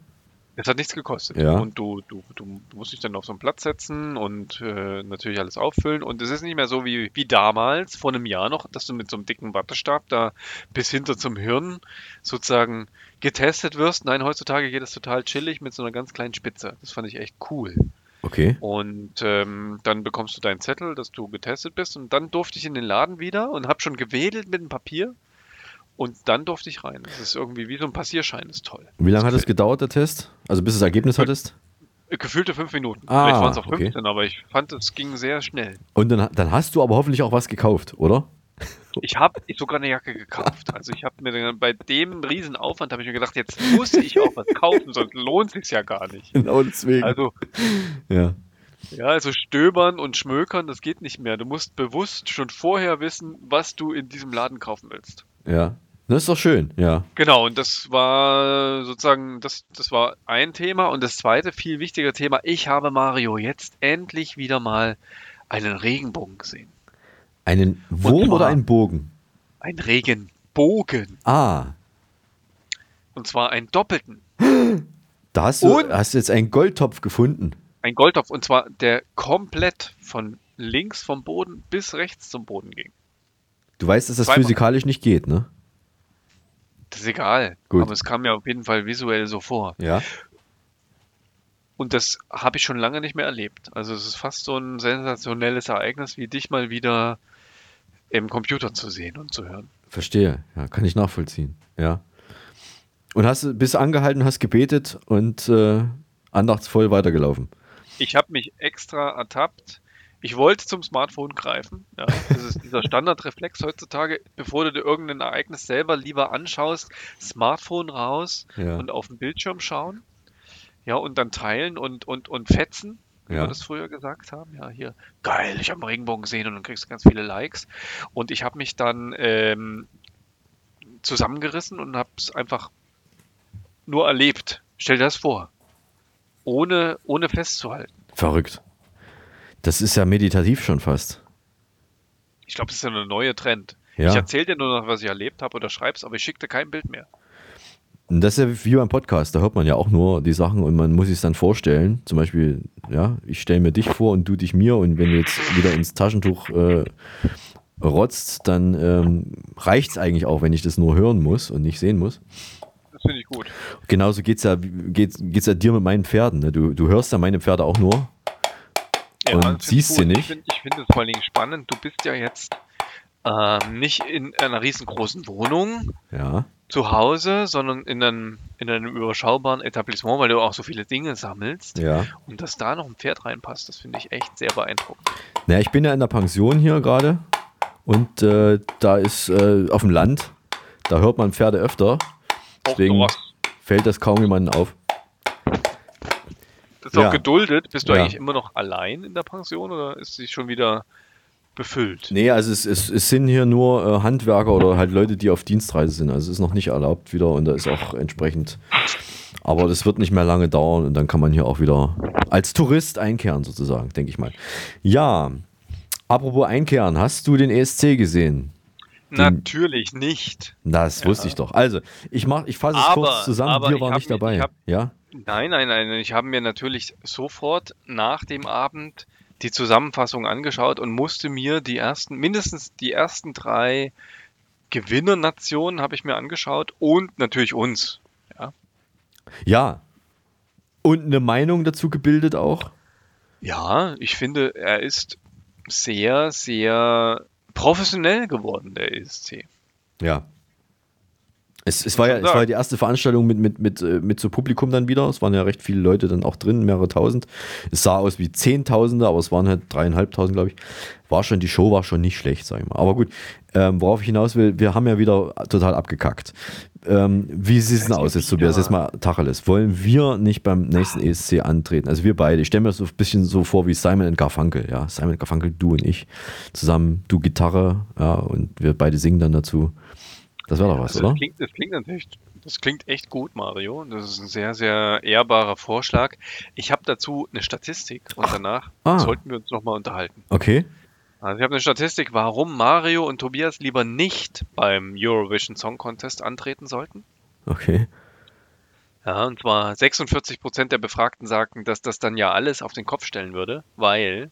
Das hat nichts gekostet. Ja. Und du, du, du musst dich dann auf so einen Platz setzen und äh, natürlich alles auffüllen. Und es ist nicht mehr so wie, wie damals, vor einem Jahr noch, dass du mit so einem dicken Wattestab da bis hinter zum Hirn sozusagen getestet wirst. Nein, heutzutage geht es total chillig mit so einer ganz kleinen Spitze. Das fand ich echt cool. Okay. Und ähm, dann bekommst du deinen Zettel, dass du getestet bist. Und dann durfte ich in den Laden wieder und habe schon gewedelt mit dem Papier. Und dann durfte ich rein. Das ist irgendwie wie so ein Passierschein, das ist toll. Wie lange hat es gedauert, der Test? Also bis du das Ergebnis hattest? Gefühlte fünf Minuten. Ah, Vielleicht waren es auch okay. 15, aber ich fand, es ging sehr schnell. Und dann, dann hast du aber hoffentlich auch was gekauft, oder? Ich habe sogar eine Jacke gekauft. Also ich habe mir dann bei dem riesen Aufwand habe ich mir gedacht, jetzt muss ich auch was kaufen, sonst lohnt sich ja gar nicht. Genau deswegen. Also ja. ja, also stöbern und schmökern, das geht nicht mehr. Du musst bewusst schon vorher wissen, was du in diesem Laden kaufen willst. Ja. Das ist doch schön, ja. Genau, und das war sozusagen, das, das war ein Thema. Und das zweite, viel wichtiger Thema, ich habe Mario jetzt endlich wieder mal einen Regenbogen gesehen. Einen Wurm oder einen Bogen? Ein Regenbogen. Ah, Und zwar einen doppelten. da hast du, Und- hast jetzt einen Goldtopf gefunden. Ein Goldtopf. Und zwar der komplett von links vom Boden bis rechts zum Boden ging. Du weißt, dass das Zweimal. physikalisch nicht geht, ne? Das ist egal. Gut. Aber es kam mir auf jeden Fall visuell so vor. Ja. Und das habe ich schon lange nicht mehr erlebt. Also es ist fast so ein sensationelles Ereignis, wie dich mal wieder im Computer zu sehen und zu hören. Verstehe. Ja, kann ich nachvollziehen. Ja. Und hast du- bist angehalten, hast gebetet und äh, andachtsvoll weitergelaufen. Ich habe mich extra ertappt. Ich wollte zum Smartphone greifen. Ja, das ist dieser Standardreflex heutzutage. Bevor du dir irgendein Ereignis selber lieber anschaust, Smartphone raus Ja. und auf den Bildschirm schauen. Ja, und dann teilen und, und, und fetzen, wie Ja. wir das früher gesagt haben. Ja, hier, geil, ich habe einen Regenbogen gesehen und dann kriegst du ganz viele Likes. Und ich habe mich dann ähm, zusammengerissen und habe es einfach nur erlebt. Stell dir das vor. Ohne, ohne festzuhalten. Verrückt. Das ist ja meditativ schon fast. Ich glaube, das ist ja eine neue Trend. Ja. Ich erzähle dir nur noch, was ich erlebt habe oder schreib's, aber ich schicke dir kein Bild mehr. Und das ist ja wie beim Podcast, da hört man ja auch nur die Sachen und man muss sich dann vorstellen. Zum Beispiel, ja, ich stelle mir dich vor und du dich mir und wenn du jetzt wieder ins Taschentuch äh, rotzt, dann ähm, reicht es eigentlich auch, wenn ich das nur hören muss und nicht sehen muss. Das finde ich gut. Genauso geht es ja, geht's, geht's ja dir mit meinen Pferden. Ne? Du, du hörst ja meine Pferde auch nur Ja, und siehst sie Ich nicht. finde ich find es vor allen Dingen spannend. Du bist ja jetzt ähm, nicht in einer riesengroßen Wohnung Ja. Zu Hause, sondern in einem, in einem überschaubaren Etablissement, weil du auch so viele Dinge sammelst. Ja. Und dass da noch ein Pferd reinpasst, das finde ich echt sehr beeindruckend. Naja, ich bin ja in der Pension hier gerade und äh, da ist äh, auf dem Land, da hört man Pferde öfter. Deswegen fällt das kaum jemandem auf. Das ist Ja. auch geduldet. Bist du Ja. eigentlich immer noch allein in der Pension oder ist sie schon wieder befüllt? Nee, also es, es, es sind hier nur äh, Handwerker oder halt Leute, die auf Dienstreise sind. Also es ist noch nicht erlaubt wieder und da ist auch entsprechend. Aber das wird nicht mehr lange dauern und dann kann man hier auch wieder als Tourist einkehren, sozusagen, denke ich mal. Ja, apropos einkehren, hast du den ESC gesehen? Natürlich nicht. Das wusste ich doch. Also, ich mach, ich fasse es kurz zusammen. Wir waren nicht dabei. hab- ja? Nein, nein, nein. Ich habe mir natürlich sofort nach dem Abend die Zusammenfassung angeschaut und musste mir die ersten, mindestens die ersten drei Gewinnernationen habe ich mir angeschaut und natürlich uns. Ja. Ja. Und eine Meinung dazu gebildet auch? Ja, ich finde, er ist sehr, sehr professionell geworden, der ESC. Ja. Es, es, war ja, es war ja die erste Veranstaltung mit, mit, mit, äh, mit so Publikum dann wieder. Es waren ja recht viele Leute dann auch drin, mehrere tausend. Es sah aus wie Zehntausende, aber es waren halt dreieinhalbtausend, glaube ich. War schon, die Show war schon nicht schlecht, sag ich mal. Aber gut, ähm, worauf ich hinaus will, wir haben ja wieder total abgekackt. Ähm, wie sieht es denn aus jetzt, Tobias? Jetzt mal Tacheles. Wollen wir nicht beim nächsten ESC antreten? Also wir beide. Ich stelle mir das so ein bisschen so vor wie Simon und Garfunkel. Ja, Simon und Garfunkel, du und ich. Zusammen, du Gitarre, ja, und wir beide singen dann dazu. Das wäre doch was, Also oder? das, klingt, das klingt natürlich, das klingt echt gut, Mario. Das ist ein sehr, sehr ehrbarer Vorschlag. Ich habe dazu eine Statistik und danach ah. sollten wir uns nochmal unterhalten. Okay. Also ich habe eine Statistik, warum Mario und Tobias lieber nicht beim Eurovision Song Contest antreten sollten. Okay. Ja, und zwar 46% der Befragten sagten, dass das dann ja alles auf den Kopf stellen würde, weil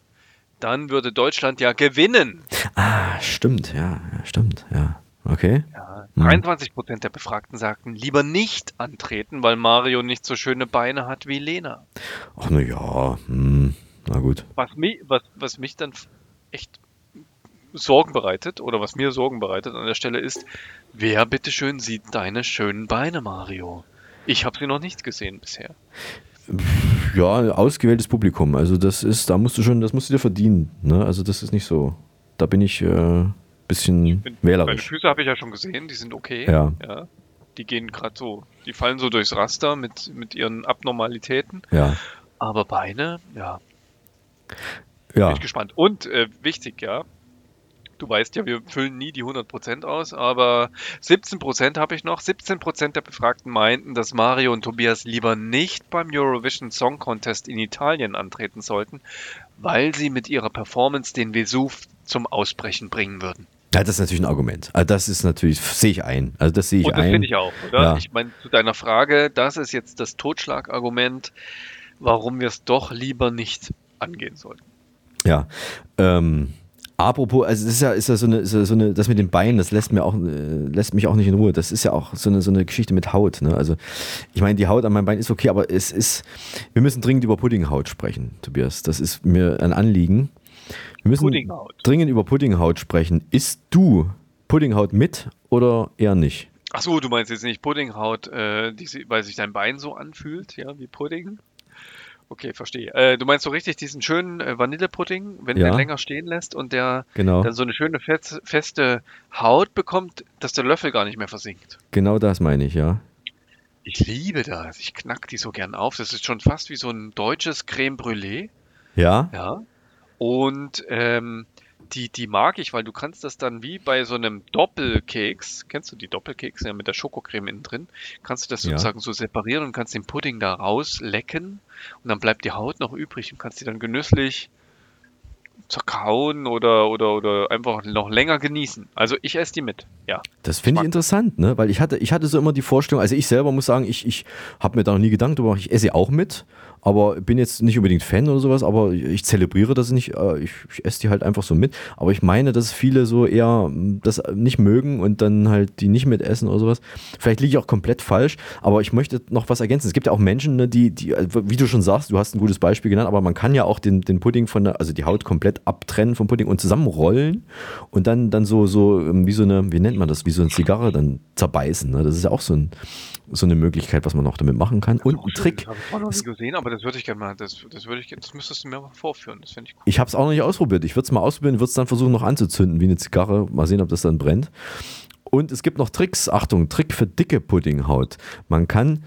dann würde Deutschland ja gewinnen. Ah, stimmt, ja stimmt, ja. Okay. Ja, Hm. 23% der Befragten sagten, lieber nicht antreten, weil Mario nicht so schöne Beine hat wie Lena. Ach, na ja, hm, na gut. Was mich, was, was mich dann echt Sorgen bereitet, oder was mir Sorgen bereitet an der Stelle ist, wer bitteschön sieht deine schönen Beine, Mario? Ich habe sie noch nicht gesehen bisher. Ja, ausgewähltes Publikum. Also das ist, da musst du schon, das musst du dir verdienen. Ne? Also das ist nicht so. Da bin ich äh, bisschen Meine wählerisch. Füße habe ich ja schon gesehen, die sind okay. Ja. ja. Die gehen gerade so, die fallen so durchs Raster mit, mit ihren Abnormalitäten. Ja. Aber Beine, ja, Ja. bin ich gespannt. Und äh, wichtig, ja, du weißt ja, wir füllen nie die 100% aus, aber 17% habe ich noch. 17% der Befragten meinten, dass Mario und Tobias lieber nicht beim Eurovision Song Contest in Italien antreten sollten, weil sie mit ihrer Performance den Vesuv zum Ausbrechen bringen würden. ja, das ist natürlich ein Argument. Also das ist natürlich, sehe ich ein. Also das sehe ich Und das ein. finde ich auch, oder? Ja. Ich meine, zu deiner Frage, das ist jetzt das Totschlagargument, warum wir es doch lieber nicht angehen sollten. Ja. Ähm, apropos, also es ist ja, ist ja so eine, so eine, das mit den Beinen, das lässt mir auch, äh, lässt mich auch nicht in Ruhe. Das ist ja auch so eine, so eine Geschichte mit Haut. Ne? Also ich meine, die Haut an meinem Bein ist okay, aber es ist, wir müssen dringend über Puddinghaut sprechen, Tobias. Das ist mir ein Anliegen. Wir müssen dringend über Puddinghaut sprechen. Isst du Puddinghaut mit oder eher nicht? Ach so, du meinst jetzt nicht Puddinghaut, äh, die, weil sich dein Bein so anfühlt, ja, wie Pudding? Okay, verstehe. Äh, du meinst so richtig diesen schönen äh, Vanillepudding, wenn Ja. den länger stehen lässt und der Genau. dann so eine schöne fest, feste Haut bekommt, dass der Löffel gar nicht mehr versinkt. Genau das meine ich, ja. Ich liebe das. Ich knack die so gern auf. Das ist schon fast wie so ein deutsches Creme Brûlée. Ja? Ja. Und ähm, die, die mag ich, weil du kannst das dann wie bei so einem Doppelkeks, kennst du die Doppelkekse ja mit der Schokocreme innen drin, kannst du das Ja. sozusagen so separieren und kannst den Pudding da rauslecken und dann bleibt die Haut noch übrig und kannst die dann genüsslich zerkauen oder, oder, oder einfach noch länger genießen. Also ich esse die mit, ja. Das finde ich interessant, ne? Weil ich hatte, ich hatte so immer die Vorstellung, also ich selber muss sagen, ich, ich habe mir da noch nie Gedanken drüber gemacht, ich esse auch mit, aber bin jetzt nicht unbedingt Fan oder sowas, aber ich zelebriere das nicht, äh, ich, ich esse die halt einfach so mit. Aber ich meine, dass viele so eher mm, das nicht mögen und dann halt die nicht mitessen oder sowas. Vielleicht liege ich auch komplett falsch, aber ich möchte noch was ergänzen. Es gibt ja auch Menschen, ne, die, die, äh, wie du schon sagst, du hast ein gutes Beispiel genannt, aber man kann ja auch den, den Pudding von der, also die Haut komplett abtrennen vom Pudding und zusammenrollen und dann, dann so, so ähm, wie so eine, wie nennt man das, wie so eine Zigarre dann zerbeißen. Ne? Das ist ja auch so ein so eine Möglichkeit, was man noch damit machen kann. Und ein Trick. Auch gesehen, aber das würde ich gerne mal, das, das würde ich, das müsstest du mir mal vorführen. Das finde ich cool. Ich habe es auch noch nicht ausprobiert. Ich würde es mal ausprobieren, würde es dann versuchen noch anzuzünden wie eine Zigarre. Mal sehen, ob das dann brennt. Und es gibt noch Tricks. Achtung, Trick für dicke Puddinghaut. Man kann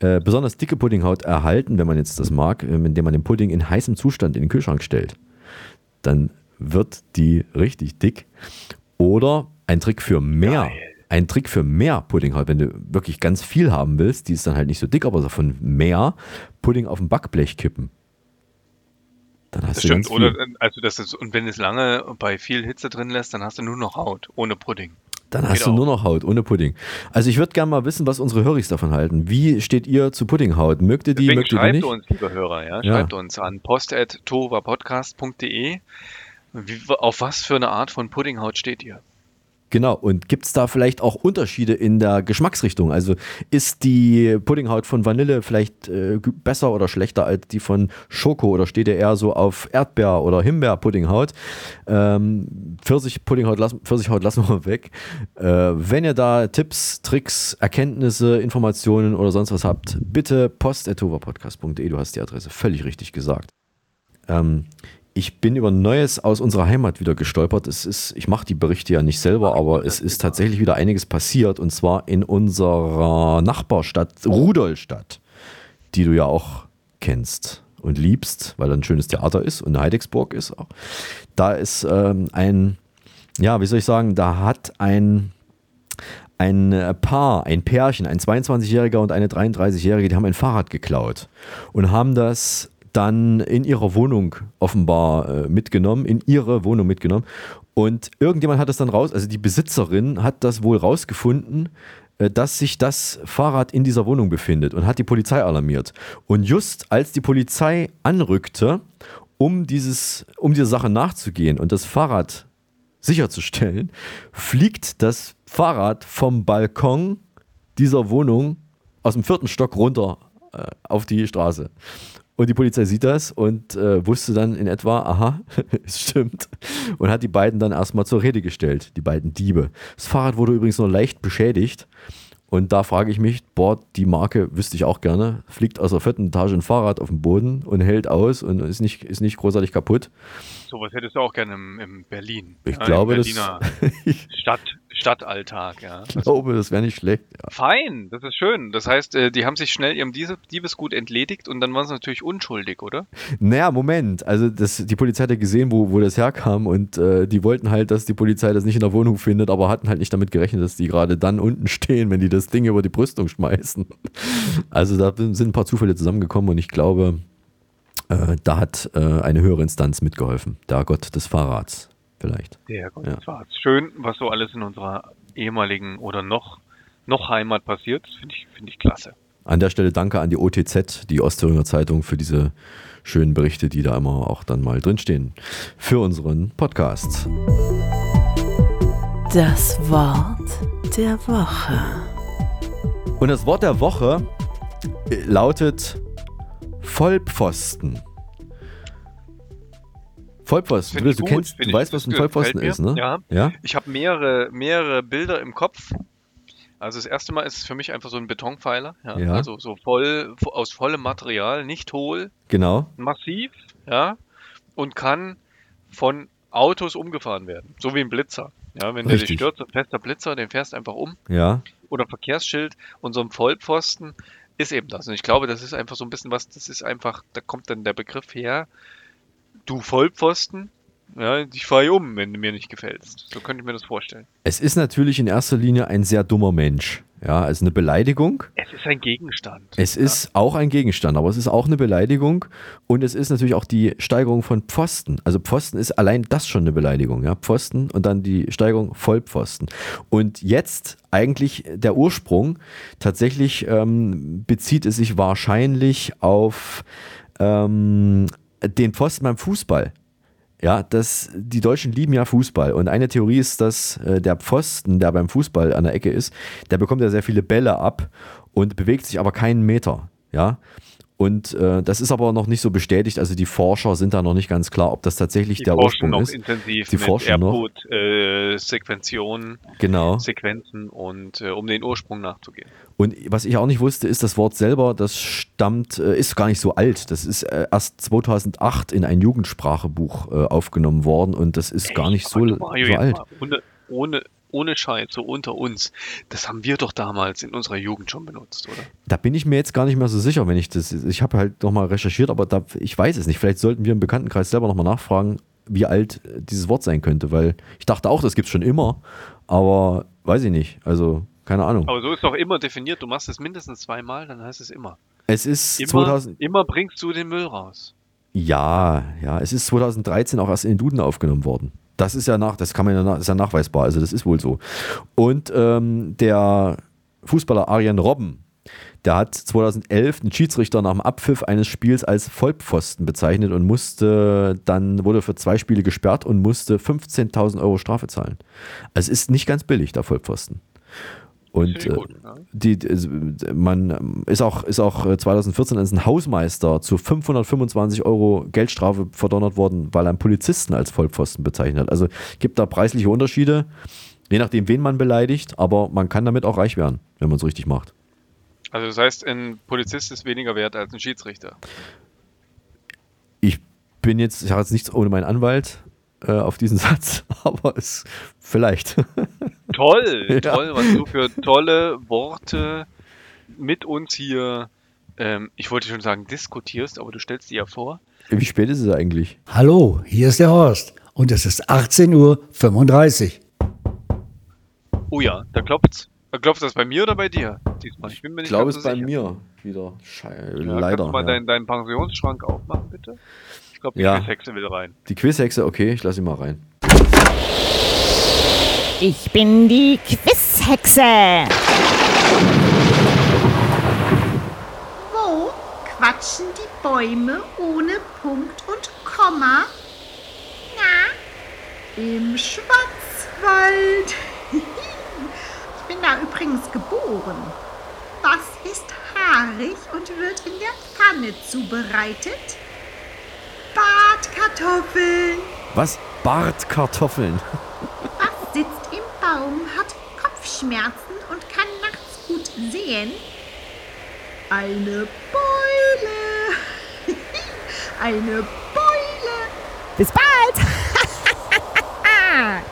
äh, besonders dicke Puddinghaut erhalten, wenn man jetzt das mag, äh, indem man den Pudding in heißem Zustand in den Kühlschrank stellt. Dann wird die richtig dick. Oder ein Trick für mehr. Geil. Ein Trick für mehr Puddinghaut, wenn du wirklich ganz viel haben willst, die ist dann halt nicht so dick, aber davon mehr, Pudding auf dem Backblech kippen. Dann hast Das du stimmt. Oder, also das ist, und wenn es lange bei viel Hitze drin lässt, dann hast du nur noch Haut, ohne Pudding. Dann Geht hast du auch. nur noch Haut ohne Pudding. Also ich würde gerne mal wissen, was unsere Höris davon halten. Wie steht ihr zu Puddinghaut? Mögt ihr die, Deswegen mögt ihr die schreibt nicht? uns, liebe Hörer, ja, Ja. schreibt uns an post.tovapodcast.de. Wie, auf was für eine Art von Puddinghaut steht ihr? Genau, und gibt es da vielleicht auch Unterschiede in der Geschmacksrichtung? Also ist die Puddinghaut von Vanille vielleicht äh, besser oder schlechter als die von Schoko oder steht ihr eher so auf Erdbeer- oder Himbeer-Puddinghaut? Ähm, Pfirsich-Puddinghaut lassen, Pfirsichhaut lassen wir weg. Äh, wenn ihr da Tipps, Tricks, Erkenntnisse, Informationen oder sonst was habt, bitte post.tovapodcast.de, du hast die Adresse völlig richtig gesagt. Ähm, ich bin über Neues aus unserer Heimat wieder gestolpert. Es ist, ich mache die Berichte ja nicht selber, aber es ist tatsächlich wieder einiges passiert und zwar in unserer Nachbarstadt Rudolstadt, die du ja auch kennst und liebst, weil da ein schönes Theater ist und Heidecksburg ist auch. Da ist ähm, ein, ja, wie soll ich sagen, da hat ein ein äh, Paar, ein Pärchen, ein 22-Jähriger und eine 33-Jährige, die haben ein Fahrrad geklaut und haben das dann in ihrer Wohnung offenbar äh, mitgenommen, in ihre Wohnung mitgenommen. Und irgendjemand hat das dann raus, also die Besitzerin hat das wohl rausgefunden, äh, dass sich das Fahrrad in dieser Wohnung befindet und hat die Polizei alarmiert. Und just als die Polizei anrückte, um, dieses, um dieser Sache nachzugehen und das Fahrrad sicherzustellen, fliegt das Fahrrad vom Balkon dieser Wohnung aus dem vierten Stock runter äh, auf die Straße. Und die Polizei sieht das und äh, wusste dann in etwa, aha, es stimmt. Und hat die beiden dann erstmal zur Rede gestellt, die beiden Diebe. Das Fahrrad wurde übrigens nur leicht beschädigt. Und da frage ich mich, boah, die Marke wüsste ich auch gerne, fliegt aus der vierten Etage ein Fahrrad auf den Boden und hält aus und ist nicht, ist nicht großartig kaputt. Sowas hättest du auch gerne im, im Berlin. Ich ja, glaube, im das, Berliner ich Stadt, Stadtalltag, ja. glaube, das wäre nicht schlecht. Ja. Fein, das ist schön. Das heißt, äh, die haben sich schnell ihrem Diebe- Diebesgut entledigt und dann waren sie natürlich unschuldig, oder? Naja, Moment. Also das, die Polizei hat ja gesehen, wo, wo das herkam und äh, die wollten halt, dass die Polizei das nicht in der Wohnung findet, aber hatten halt nicht damit gerechnet, dass die gerade dann unten stehen, wenn die das Ding über die Brüstung schmeißen. Also da sind ein paar Zufälle zusammengekommen und ich glaube, äh, da hat äh, eine höhere Instanz mitgeholfen. Der Gott des Fahrrads vielleicht. Der Gott, Ja. das war schön, was so alles in unserer ehemaligen oder noch, noch Heimat passiert. Das finde ich, finde ich klasse. An der Stelle danke an die OTZ, die Ostthüringer Zeitung, für diese schönen Berichte, die da immer auch dann mal drinstehen für unseren Podcast. Das Wort der Woche. Und das Wort der Woche lautet Vollpfosten. Vollpfosten, Finde du, gut, kennst, du weißt, was ein Vollpfosten ist, ne? Ja. ja? Ich habe mehrere, mehrere Bilder im Kopf. Also das erste Mal ist es für mich einfach so ein Betonpfeiler. Ja? Ja. Also so voll, aus vollem Material, nicht hohl, Genau. massiv, ja, und kann von Autos umgefahren werden. So wie ein Blitzer. Ja, wenn der dich Richtig. stürzt, ein fester Blitzer, den fährst du einfach um. Ja. Oder Verkehrsschild und so ein Vollpfosten ist eben das. Und ich glaube, das ist einfach so ein bisschen was, das ist einfach, da kommt dann der Begriff her, du Vollpfosten, ja, ich fahre hier um, wenn du mir nicht gefällst. So könnte ich mir das vorstellen. Es ist natürlich in erster Linie ein sehr dummer Mensch, Ja, also eine Beleidigung. Es ist ein Gegenstand. Es ist auch ein Gegenstand, aber es ist auch eine Beleidigung und es ist natürlich auch die Steigerung von Pfosten. Also Pfosten ist allein das schon eine Beleidigung, ja, Pfosten und dann die Steigerung Vollpfosten. Und jetzt eigentlich der Ursprung tatsächlich ähm, bezieht es sich wahrscheinlich auf ähm, den Pfosten beim Fußball. Ja, das, die Deutschen lieben ja Fußball. Und eine Theorie ist, dass äh, der Pfosten, der beim Fußball an der Ecke ist, der bekommt ja sehr viele Bälle ab und bewegt sich aber keinen Meter. Ja. Und äh, das ist aber noch nicht so bestätigt. Also die Forscher sind da noch nicht ganz klar, ob das tatsächlich Die der Ursprung noch ist. intensiv die forschen noch. Airport-Sequentionen, Genau. Sequenzen und äh, um den Ursprung nachzugehen. Und was ich auch nicht wusste, ist das Wort selber, das stammt, äh, ist gar nicht so alt. Das ist äh, erst 2008 in ein Jugendsprachebuch äh, aufgenommen worden und das ist gar nicht so, so alt. ohne, ohne, ohne Scheiß, so unter uns. Das haben wir doch damals in unserer Jugend schon benutzt, oder? Da bin ich mir jetzt gar nicht mehr so sicher, wenn ich das. Ich habe halt nochmal recherchiert, aber da, ich weiß es nicht. Vielleicht sollten wir im Bekanntenkreis selber nochmal nachfragen, wie alt dieses Wort sein könnte, weil ich dachte auch, das gibt es schon immer, aber weiß ich nicht. Also, keine Ahnung. Aber so ist doch immer definiert. Du machst es mindestens zweimal, dann heißt es immer. Es ist Immer, 2000. immer bringst du den Müll raus. Ja, ja, es ist 2013 auch erst in den Duden aufgenommen worden. Das ist ja nach, das kann man ja, nach- ist ja nachweisbar, also das ist wohl so. Und ähm, der Fußballer Arjen Robben, der hat 2011 einen Schiedsrichter nach dem Abpfiff eines Spiels als Vollpfosten bezeichnet und musste dann, wurde für zwei Spiele gesperrt und musste 15.000 Euro Strafe zahlen. Also es ist nicht ganz billig, der Vollpfosten. Und äh, gut, ja. die, also, man ähm, ist auch, ist auch äh, 2014 als ein Hausmeister zu 525 Euro Geldstrafe verdonnert worden, weil er einen Polizisten als Vollpfosten bezeichnet hat. Also gibt da preisliche Unterschiede, je nachdem, wen man beleidigt, aber man kann damit auch reich werden, wenn man es richtig macht. Also das heißt, ein Polizist ist weniger wert als ein Schiedsrichter. Ich bin jetzt, ich habe jetzt nichts ohne meinen Anwalt äh, auf diesen Satz, aber es vielleicht. Toll, Ja. toll, was du für tolle Worte mit uns hier, ähm, ich wollte schon sagen, diskutierst, aber du stellst die ja vor. Wie spät ist es eigentlich? Hallo, hier ist der Horst und es ist 18.35 Uhr. Oh ja, da klopft's. Da klopft das bei mir oder bei dir? Diesmal. Ich bin mir Ich nicht glaube, es so ist bei sicher. mir wieder. Schei Ja, Leider. Kannst du mal ja. deinen, deinen Pensionsschrank aufmachen, bitte? Ich glaube, die Ja. Quizhexe will rein. Die Quizhexe, okay, ich lasse sie mal rein. Ich bin die Quizhexe. Wo quatschen die Bäume ohne Punkt und Komma? Na, im Schwarzwald. Ich bin da übrigens geboren. Was ist haarig und wird in der Pfanne zubereitet? Bartkartoffeln. Was? Bartkartoffeln. Baum, hat Kopfschmerzen und kann nachts gut sehen? Eine Beule. Eine Beule. Bis bald.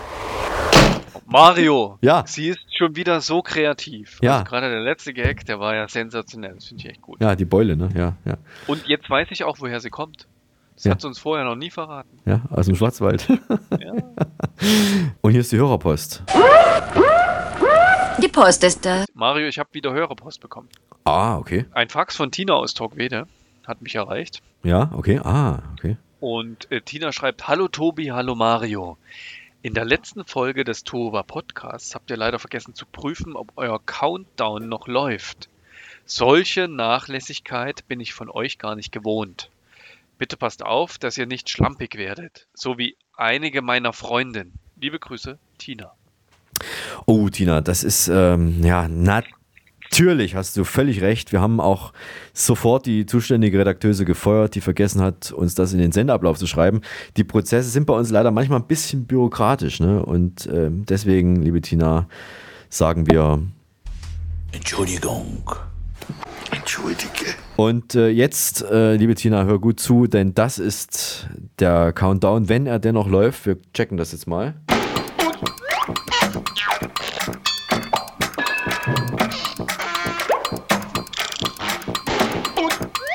Mario! Ja. Sie ist schon wieder so kreativ. Ja. Also gerade der letzte Gag, der war ja sensationell. Das finde ich echt gut. Ja, die Beule, ne? Ja, ja. Und jetzt weiß ich auch, woher sie kommt. Das Ja. hat sie uns vorher noch nie verraten. Ja, aus dem Schwarzwald. Und hier ist die Hörerpost. Die Post ist da. Mario, ich habe wieder Hörerpost bekommen. Ah, okay. Ein Fax von Tina aus Torquede hat mich erreicht. Ja, okay. Ah, okay. Und äh, Tina schreibt: Hallo Tobi, hallo Mario. In der letzten Folge des Tova Podcasts habt ihr leider vergessen zu prüfen, ob euer Countdown noch läuft. Solche Nachlässigkeit bin ich von euch gar nicht gewohnt. Bitte passt auf, dass ihr nicht schlampig werdet, so wie einige meiner Freundinnen. Liebe Grüße, Tina. Oh, Tina, das ist, ähm, ja, natürlich hast du völlig recht. Wir haben auch sofort die zuständige Redakteuse gefeuert, die vergessen hat, uns das in den Sendeablauf zu schreiben. Die Prozesse sind bei uns leider manchmal ein bisschen bürokratisch, ne? Und ähm, deswegen, liebe Tina, sagen wir Entschuldigung. Entschuldige. Und äh, jetzt, äh, liebe Tina, hör gut zu, denn das ist der Countdown, wenn er dennoch läuft. Wir checken das jetzt mal.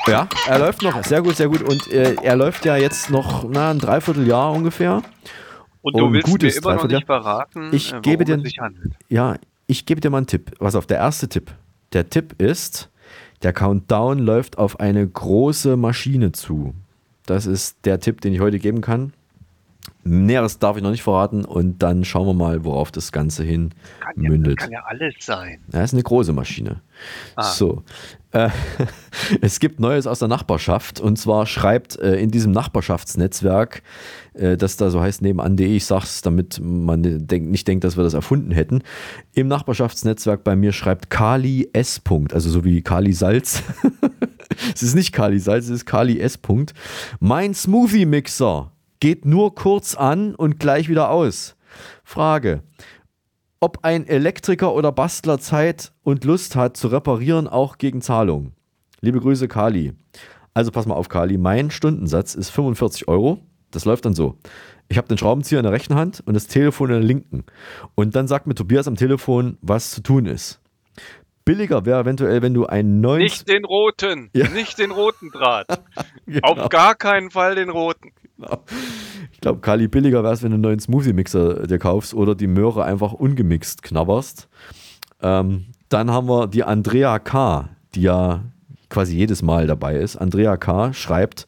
Ja, er läuft noch. Sehr gut, sehr gut. Und äh, er läuft ja jetzt noch na, ein Dreivierteljahr ungefähr. Und du ein willst gutes mir immer noch nicht verraten, ich äh, gebe dir, es sich handelt. Ja, ich gebe dir mal einen Tipp. Was auf der erste Tipp. Der Tipp ist, der Countdown läuft auf eine große Maschine zu. Das ist der Tipp, den ich heute geben kann. Näheres darf ich noch nicht verraten und dann schauen wir mal, worauf das Ganze hin Kann ja, mündet. kann ja alles sein. Ja, ist eine große Maschine. Ah. So. Äh, es gibt Neues aus der Nachbarschaft und zwar schreibt äh, in diesem Nachbarschaftsnetzwerk, äh, das da so heißt nebenan.de, ich sag's, damit man denk, nicht denkt, dass wir das erfunden hätten. Im Nachbarschaftsnetzwerk bei mir schreibt Kali S. Punkt, also so wie Kali Salz. es ist nicht Kali Salz, es ist Kali S. Punkt. Mein Smoothie Mixer geht nur kurz an und gleich wieder aus. Frage ob ein Elektriker oder Bastler Zeit und Lust hat zu reparieren, auch gegen Zahlung. Liebe Grüße, Kali. Also pass mal auf, Kali. Mein Stundensatz ist 45 Euro. Das läuft dann so. Ich habe den Schraubenzieher in der rechten Hand und das Telefon in der linken. Und dann sagt mir Tobias am Telefon, was zu tun ist. Billiger wäre eventuell, wenn du einen neuen. Nicht den roten, Ja. nicht den roten Draht. Genau. Auf gar keinen Fall den roten. Ich glaube, Kali, billiger wäre es, wenn du einen neuen Smoothie-Mixer dir kaufst oder die Möhre einfach ungemixt knabberst. Ähm, dann haben wir die Andrea K., die ja quasi jedes Mal dabei ist. Andrea K. schreibt,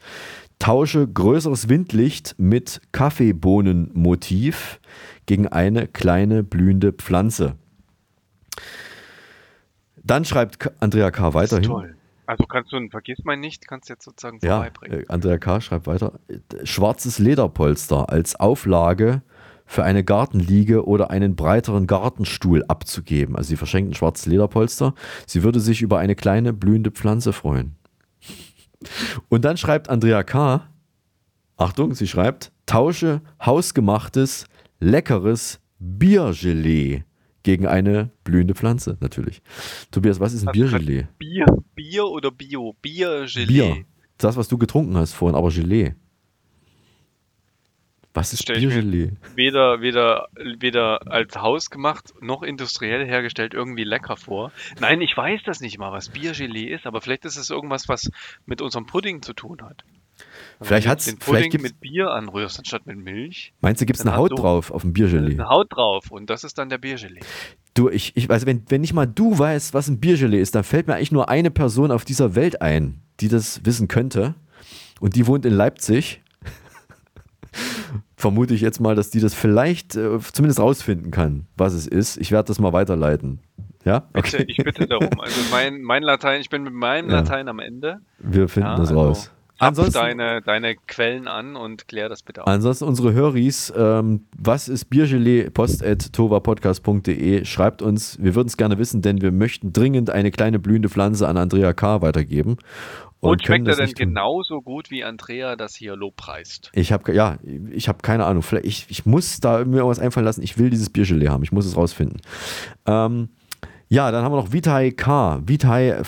tausche größeres Windlicht mit Kaffeebohnenmotiv gegen eine kleine blühende Pflanze. Dann schreibt Andrea K. weiterhin. Toll. Also kannst du, vergiss mal nicht, kannst jetzt sozusagen Ja, vorbeibringen. äh, Andrea K. schreibt weiter. Schwarzes Lederpolster als Auflage für eine Gartenliege oder einen breiteren Gartenstuhl abzugeben. Also sie verschenkt ein schwarzes Lederpolster. Sie würde sich über eine kleine blühende Pflanze freuen. Und dann schreibt Andrea K. Achtung, sie schreibt, tausche hausgemachtes, leckeres Biergelee gegen eine blühende Pflanze, natürlich. Tobias, was ist ein Biergelee? Bier, Bier oder Bio? Bier, Gelee. Bier. Das, was du getrunken hast vorhin, aber Gelee. Was ist Biergelee? Weder, weder, weder als hausgemacht noch industriell hergestellt irgendwie lecker vor. Nein, ich weiß das nicht mal, was Biergelee ist, aber vielleicht ist es irgendwas, was mit unserem Pudding zu tun hat. Also Vielleicht hat's- den vielleicht Pudding gibt's- mit Bier anrührst anstatt mit Milch. Meinst du, gibt es eine Haut du drauf auf dem Biergelee? Eine Haut drauf und das ist dann der Biergelee. Du, ich, ich weiß, wenn, wenn nicht mal du weißt, was ein Biergelee ist, dann fällt mir eigentlich nur eine Person auf dieser Welt ein, die das wissen könnte. Und die wohnt in Leipzig. Vermute ich jetzt mal, dass die das vielleicht äh, zumindest rausfinden kann, was es ist. Ich werde das mal weiterleiten. Ja? Bitte, ich bitte darum. Also mein, mein Latein, ich bin mit meinem Ja. Latein am Ende. Wir finden Ja, das also raus. Ansonsten- deine, deine Quellen an und klär das bitte auf. Ansonsten unsere Höris, ähm, was ist Biergelee? post.tovapodcast.de. Schreibt uns, wir würden es gerne wissen, denn wir möchten dringend eine kleine blühende Pflanze an Andrea K. weitergeben. Und, können schmeckt er denn genauso gut, wie Andrea das hier lobpreist? Ich habe ja, ich habe keine Ahnung. Vielleicht, ich, ich muss da mir irgendwas einfallen lassen. Ich will dieses Biergelee haben. Ich muss es rausfinden. Ähm, ja, dann haben wir noch Vitae K. Vitae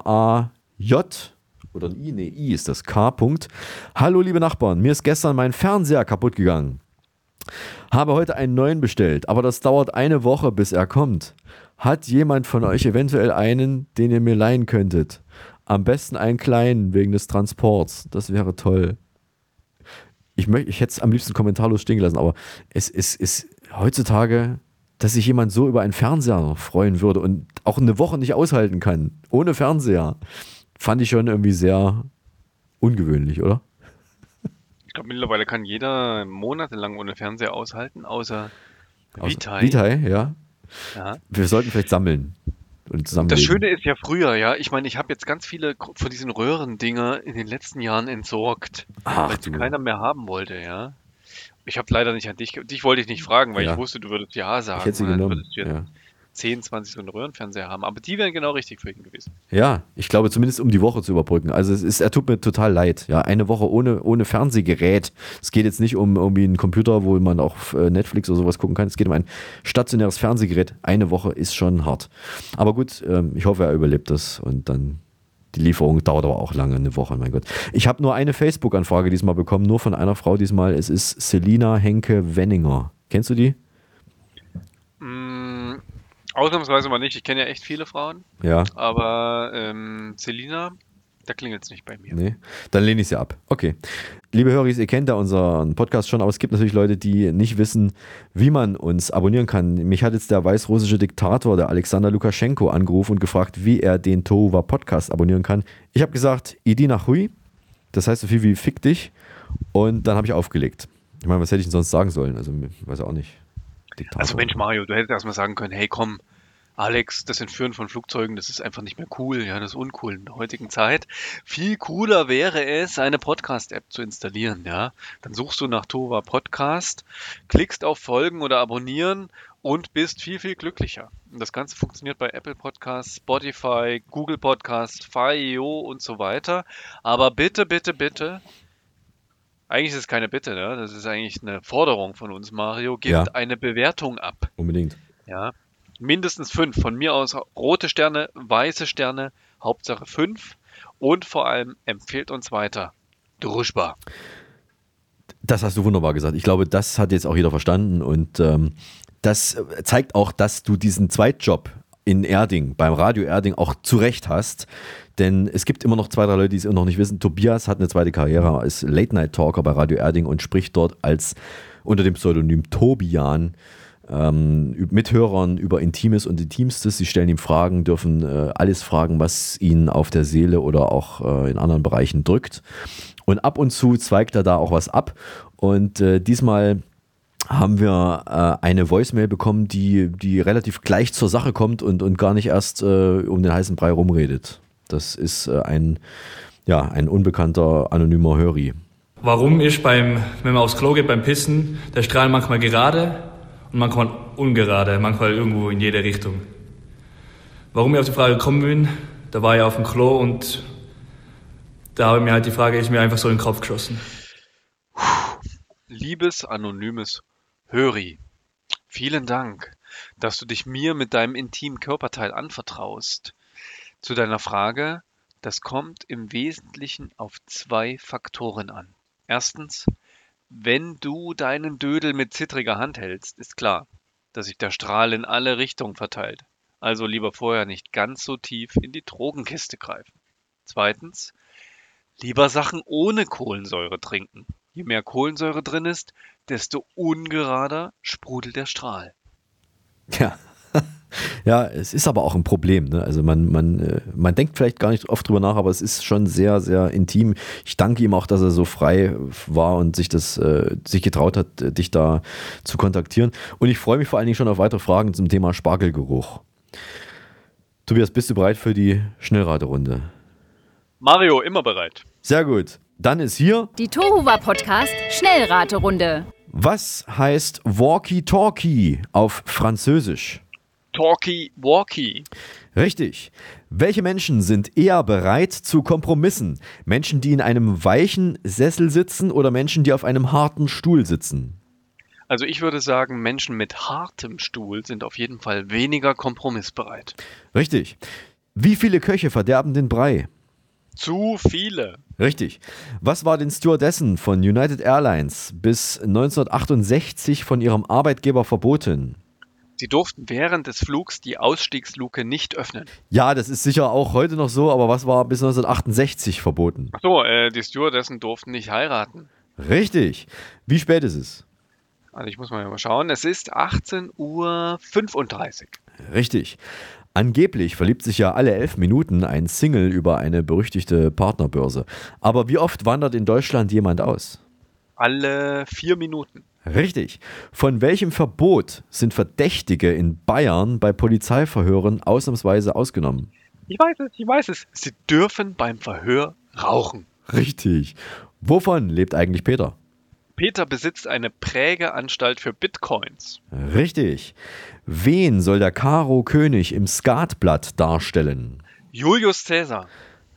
V-I-D-H-A-J. Oder ein I? Nee, I ist das. K. Punkt. Hallo, liebe Nachbarn. Mir ist gestern mein Fernseher kaputt gegangen. Habe heute einen neuen bestellt, aber das dauert eine Woche, bis er kommt. Hat jemand von euch eventuell einen, den ihr mir leihen könntet? Am besten einen kleinen, wegen des Transports. Das wäre toll. Ich, ich hätte es am liebsten kommentarlos stehen gelassen, aber es ist, ist heutzutage, dass sich jemand so über einen Fernseher freuen würde und auch eine Woche nicht aushalten kann, ohne Fernseher, fand ich schon irgendwie sehr ungewöhnlich, oder? Ich glaube, mittlerweile kann jeder monatelang ohne Fernseher aushalten, außer Vitae. Vitae, ja. Ja. Wir sollten vielleicht sammeln. Das Schöne ist ja früher, ja. Ich meine, ich habe jetzt ganz viele von diesen Röhrendinger in den letzten Jahren entsorgt, Ach, weil es keiner mehr haben wollte, ja. Ich habe leider nicht an dich, dich wollte ich nicht fragen, weil Ja. ich wusste, du würdest ja sagen. Ich hätte sie genommen. Ja. 10, 20 so einen Röhrenfernseher haben. Aber die wären genau richtig für ihn gewesen. Ja, ich glaube zumindest um die Woche zu überbrücken. Also es ist, er tut mir total leid. Ja, eine Woche ohne, ohne Fernsehgerät. Es geht jetzt nicht um irgendwie einen Computer, wo man auch äh, Netflix oder sowas gucken kann. Es geht um ein stationäres Fernsehgerät. Eine Woche ist schon hart. Aber gut, ähm, ich hoffe, er überlebt das und dann die Lieferung dauert aber auch lange, eine Woche, mein Gott. Ich habe nur eine Facebook-Anfrage diesmal bekommen, nur von einer Frau diesmal. Es ist Selina Henke Wenninger. Kennst du die? Ausnahmsweise mal nicht. Ich kenne ja echt viele Frauen. Ja. Aber ähm, Selina Da klingelt es nicht bei mir. Nee, dann lehne ich sie ab. Okay. Liebe Hörer, ihr kennt ja unseren Podcast schon, aber es gibt natürlich Leute, die nicht wissen, wie man uns abonnieren kann. Mich hat jetzt der weißrussische Diktator, der Alexander Lukaschenko, angerufen und gefragt, wie er den Tohuwa Podcast abonnieren kann. Ich habe gesagt, Idi nach Hui, das heißt so viel wie Fick dich. Und dann habe ich aufgelegt. Ich meine, was hätte ich denn sonst sagen sollen? Also, ich weiß auch nicht. Diktator. Also Mensch, Mario, du hättest erstmal sagen können, hey komm, Alex, das Entführen von Flugzeugen, das ist einfach nicht mehr cool, ja, das ist uncool in der heutigen Zeit. Viel cooler wäre es, eine Podcast-App zu installieren, ja. Dann suchst du nach Tova Podcast, klickst auf Folgen oder Abonnieren und bist viel, viel glücklicher. Und das Ganze funktioniert bei Apple Podcasts, Spotify, Google Podcasts, Fire.io und so weiter. Aber bitte, bitte, bitte, eigentlich ist es keine Bitte, ne? das ist eigentlich eine Forderung von uns, Mario, gibt Ja. eine Bewertung ab. Unbedingt. Ja, mindestens fünf. Von mir aus rote Sterne, weiße Sterne, Hauptsache fünf. Und vor allem empfehlt uns weiter. Druschbar. Das hast du wunderbar gesagt. Ich glaube, das hat jetzt auch jeder verstanden und ähm, das zeigt auch, dass du diesen Zweitjob in Erding, beim Radio Erding auch zurecht hast. Denn es gibt immer noch zwei, drei Leute, die es noch nicht wissen. Tobias hat eine zweite Karriere als Late-Night-Talker bei Radio Erding und spricht dort als unter dem Pseudonym Tobian ähm, mit Hörern über Intimes und Intimstes. Sie stellen ihm Fragen, dürfen äh, alles fragen, was ihnen auf der Seele oder auch äh, in anderen Bereichen drückt. Und ab und zu zweigt er da auch was ab. Und äh, diesmal haben wir äh, eine Voicemail bekommen, die, die relativ gleich zur Sache kommt und, und gar nicht erst äh, um den heißen Brei rumredet. Das ist äh, ein, ja, ein unbekannter anonymer Höri. Warum ist beim, wenn man aufs Klo geht beim Pissen, der Strahl manchmal gerade und manchmal ungerade, manchmal irgendwo in jede Richtung? Warum ich auf die Frage gekommen bin, da war ich auf dem Klo und da habe ich mir halt die Frage, ist mir einfach so in den Kopf geschossen. Liebes anonymes Höri, vielen Dank, dass du dich mir mit deinem intimen Körperteil anvertraust. Zu deiner Frage, das kommt im Wesentlichen auf zwei Faktoren an. Erstens, wenn du deinen Dödel mit zittriger Hand hältst, ist klar, dass sich der Strahl in alle Richtungen verteilt. Also lieber vorher nicht ganz so tief in die Drogenkiste greifen. Zweitens, lieber Sachen ohne Kohlensäure trinken. Je mehr Kohlensäure drin ist, desto ungerader sprudelt der Strahl. Ja. Ja, es ist aber auch ein Problem. Ne? Also man, man, äh, man denkt vielleicht gar nicht oft drüber nach, aber es ist schon sehr, sehr intim. Ich danke ihm auch, dass er so frei war und sich das, äh, sich getraut hat, äh, dich da zu kontaktieren. Und ich freue mich vor allen Dingen schon auf weitere Fragen zum Thema Spargelgeruch. Tobias, bist du bereit für die Schnellraterunde? Mario, immer bereit. Sehr gut. Dann ist hier, Die Tohuwa Podcast Schnellraterunde. was heißt Walkie-Talkie auf Französisch? Talkie Walkie. Richtig. Welche Menschen sind eher bereit zu Kompromissen? Menschen, die in einem weichen Sessel sitzen oder Menschen, die auf einem harten Stuhl sitzen? Also ich würde sagen, Menschen mit hartem Stuhl sind auf jeden Fall weniger kompromissbereit. Richtig. Wie viele Köche verderben den Brei? Zu viele. Richtig. Was war den Stewardessen von United Airlines bis 1968 von ihrem Arbeitgeber verboten? Sie durften während des Flugs die Ausstiegsluke nicht öffnen. Ja, das ist sicher auch heute noch so, aber was war bis 1968 verboten? Achso, äh, die Stewardessen durften nicht heiraten. Richtig. Wie spät ist es? Also ich muss mal mal schauen. Es ist 18.35 Uhr. Richtig. Angeblich verliebt sich ja alle elf Minuten ein Single über eine berüchtigte Partnerbörse. Aber wie oft wandert in Deutschland jemand aus? Alle vier Minuten. Richtig. Von welchem Verbot sind Verdächtige in Bayern bei Polizeiverhören ausnahmsweise ausgenommen? Ich weiß es, ich weiß es. Sie dürfen beim Verhör rauchen. Richtig. Wovon lebt eigentlich Peter? Peter besitzt eine Prägeanstalt für Bitcoins. Richtig. Wen soll der Karo König im Skatblatt darstellen? Julius Caesar.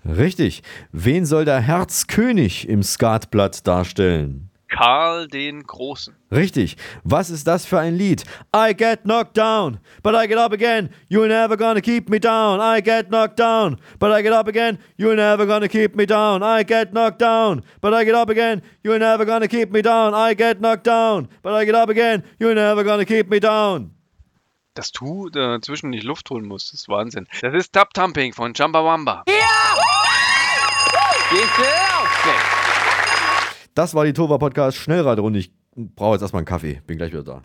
Richtig. Wen soll der Herzkönig im Skatblatt darstellen? Karl den Großen. Richtig. Was ist das für ein Lied? I get knocked down, but I get up again. You're never gonna keep me down. I get knocked down, but I get up again. You're never gonna keep me down. I get knocked down, but I get up again. You're never gonna keep me down. I get knocked down, but I get up again. You're never gonna keep me down. Dass du dazwischen nicht Luft holen musst, ist Wahnsinn. Das ist Tap Tumping von Chumbawamba. Das war die Tova Podcast Schnellraderunde. Ich brauche jetzt erstmal einen Kaffee. Bin gleich wieder da.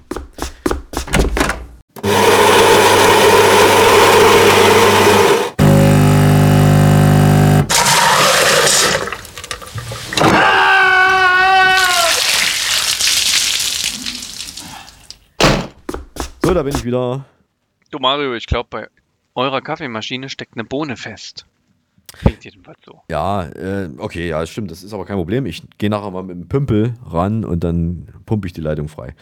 So, da bin ich wieder. Du Mario, ich glaube, bei eurer Kaffeemaschine steckt eine Bohne fest. Klingt jedenfalls so. Ja, äh, okay, ja, stimmt. Das ist aber kein Problem. Ich gehe nachher mal mit dem Pümpel ran und dann pumpe ich die Leitung frei.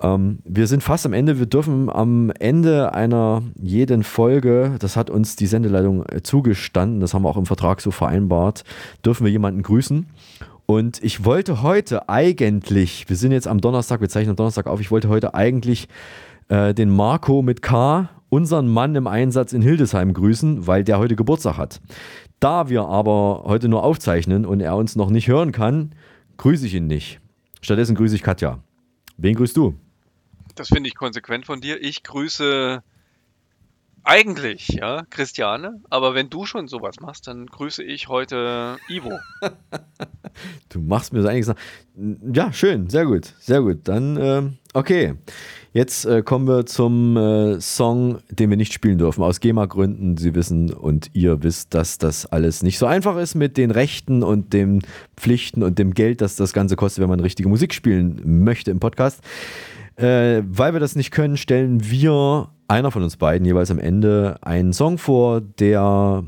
Ähm, wir sind fast am Ende. Wir dürfen am Ende einer jeden Folge, das hat uns die Sendeleitung äh, zugestanden, das haben wir auch im Vertrag so vereinbart, dürfen wir jemanden grüßen. Und ich wollte heute eigentlich, wir sind jetzt am Donnerstag, wir zeichnen am Donnerstag auf, ich wollte heute eigentlich äh, den Marco mit K, unseren Mann im Einsatz in Hildesheim grüßen, weil der heute Geburtstag hat. Da wir aber heute nur aufzeichnen und er uns noch nicht hören kann, grüße ich ihn nicht. Stattdessen grüße ich Katja. Wen grüßt du? Das finde ich konsequent von dir. Ich grüße eigentlich, ja, Christiane, aber wenn du schon sowas machst, dann grüße ich heute Ivo. Du machst mir so einiges nach. Ja, schön, sehr gut, sehr gut. Dann, ähm, okay. Jetzt äh, kommen wir zum äh, Song, den wir nicht spielen dürfen, aus GEMA-Gründen. Sie wissen und ihr wisst, dass das alles nicht so einfach ist mit den Rechten und den Pflichten und dem Geld, das das Ganze kostet, wenn man richtige Musik spielen möchte im Podcast. Äh, weil wir das nicht können, stellen wir einer von uns beiden jeweils am Ende einen Song vor, der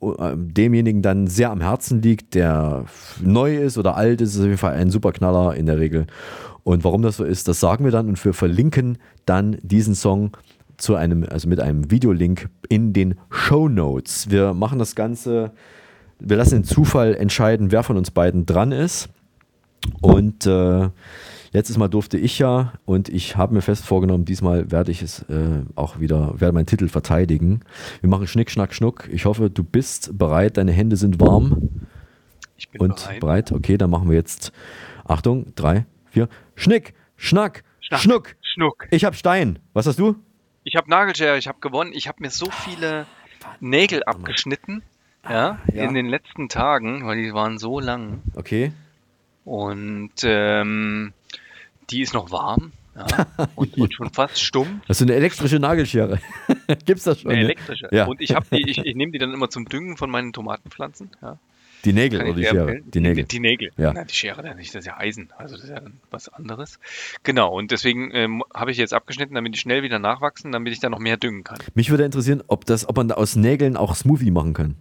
äh, demjenigen dann sehr am Herzen liegt, der neu ist oder alt ist, ist auf jeden Fall ein Superknaller in der Regel. Und warum das so ist, das sagen wir dann und wir verlinken dann diesen Song zu einem, also mit einem Videolink in den Show Notes. Wir machen das Ganze, wir lassen den Zufall entscheiden, wer von uns beiden dran ist. Und äh, letztes Mal durfte ich ja und ich habe mir fest vorgenommen, diesmal werde ich es äh, auch wieder, werde meinen Titel verteidigen. Wir machen Schnick, Schnack, Schnuck. Ich hoffe, du bist bereit, deine Hände sind warm. Ich bin und bereit. bereit. Okay, dann machen wir jetzt, Achtung, drei, vier, Schnick, Schnack, Schnuck. Schnuck. Ich habe Stein. Was hast du? Ich habe Nagelschere, ich habe gewonnen. Ich habe mir so viele Nägel abgeschnitten, ja, ja. in den letzten Tagen, weil die waren so lang. Okay. Und ähm, die ist noch warm ja, und, und schon fast stumm. Hast du eine elektrische Nagelschere? Gibt's das schon? Eine ne? elektrische. Ja. Und ich, die, ich, ich nehme die dann immer zum Düngen von meinen Tomatenpflanzen. Ja. Die Nägel oder die Schere? Die Nägel. Die Nägel. Ja. Nein, die Schere dann nicht, das ist ja Eisen. Also das ist ja dann was anderes. Genau, und deswegen ähm, habe ich jetzt abgeschnitten, damit die schnell wieder nachwachsen, damit ich dann noch mehr düngen kann. Mich würde interessieren, ob, das, ob man da aus Nägeln auch Smoothie machen kann.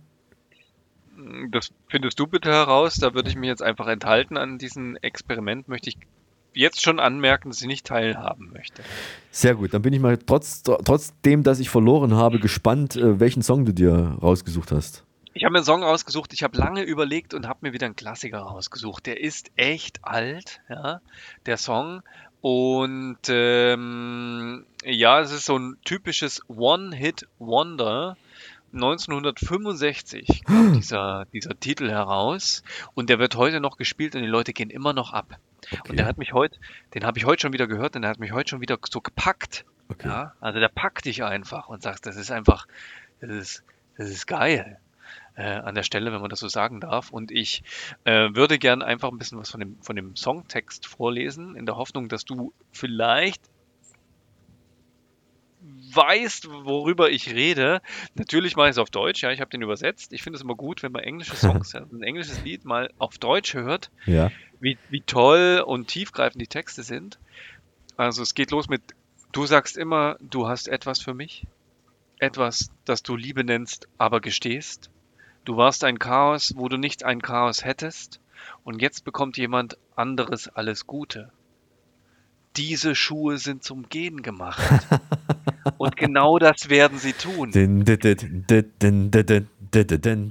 Das findest du bitte heraus. Da würde ich mich jetzt einfach enthalten an diesem Experiment. Möchte ich jetzt schon anmerken, dass ich nicht teilhaben möchte. Sehr gut, dann bin ich mal trotz, trotzdem, dass ich verloren habe, gespannt, äh, welchen Song du dir rausgesucht hast. Ich habe mir einen Song rausgesucht, ich habe lange überlegt und habe mir wieder einen Klassiker rausgesucht. Der ist echt alt, ja, der Song. Und ähm, ja, es ist so ein typisches One-Hit-Wonder. 1965 kommt dieser, dieser Titel heraus und der wird heute noch gespielt und die Leute gehen immer noch ab. Und der hat mich heute, den habe ich heute schon wieder gehört und der hat mich heute schon wieder so gepackt. Ja, also der packt dich einfach und sagt, das ist einfach, das ist, das ist geil äh, an der Stelle, wenn man das so sagen darf. Und ich äh, würde gern einfach ein bisschen was von dem, von dem Songtext vorlesen, in der Hoffnung, dass du vielleicht weißt, worüber ich rede. Natürlich mache ich es auf Deutsch, ja, ich habe den übersetzt. Ich finde es immer gut, wenn man englische Songs, ein englisches Lied mal auf Deutsch hört, Ja. wie, wie toll und tiefgreifend die Texte sind. Also es geht los mit, du sagst immer, du hast etwas für mich, etwas, das du Liebe nennst, aber gestehst. Du warst ein Chaos, wo du nicht ein Chaos hättest, und jetzt bekommt jemand anderes alles Gute. Diese Schuhe sind zum Gehen gemacht. und genau das werden sie tun.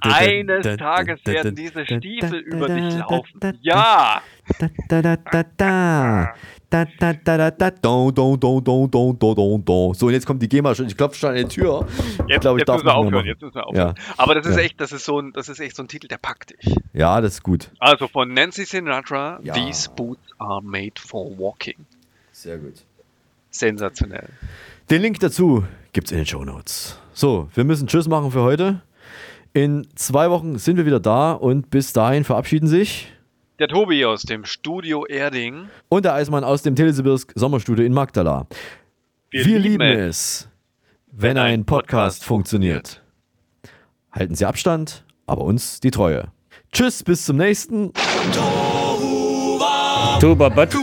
Eines Tages werden diese Stiefel über dich laufen. Ja! Da, da, da, da, da. Da, da, da, da, da. Don, don, don, don, don, don, don, don. So, und jetzt kommt die GEMA schon. Ich klopfe schon an die Tür. Ich Jetzt, glaube, ich jetzt darf müssen wir aufhören, machen. jetzt müssen wir aufhören. Ja. Aber das ist Ja. echt, das ist so ein, das ist echt so ein Titel, der packt dich. Ja, das ist gut. Also von Nancy Sinatra, Ja. These Boots are made for walking. Sehr gut. Sensationell. Den Link dazu gibt's in den Show Notes. So, wir müssen Tschüss machen für heute. In zwei Wochen sind wir wieder da und bis dahin verabschieden sich Der Tobi aus dem Studio Erding. und der Eismann aus dem Telesibirsk Sommerstudio in Magdala. Wir, lieben es, wenn ein Podcast funktioniert. Halten Sie Abstand, aber uns die Treue. Tschüss, bis zum nächsten. Tuba Bad.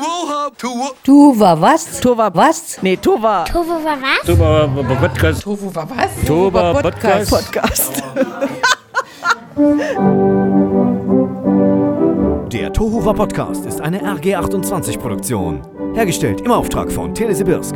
Tuva was? Tuva was? Nee, Tuva. War was? Tuba Podcast. Tuva was? Tuba Podcast. Podcast. Podcast. Der Tohuwa Podcast ist eine RG28-Produktion. Hergestellt im Auftrag von Telesibirsk.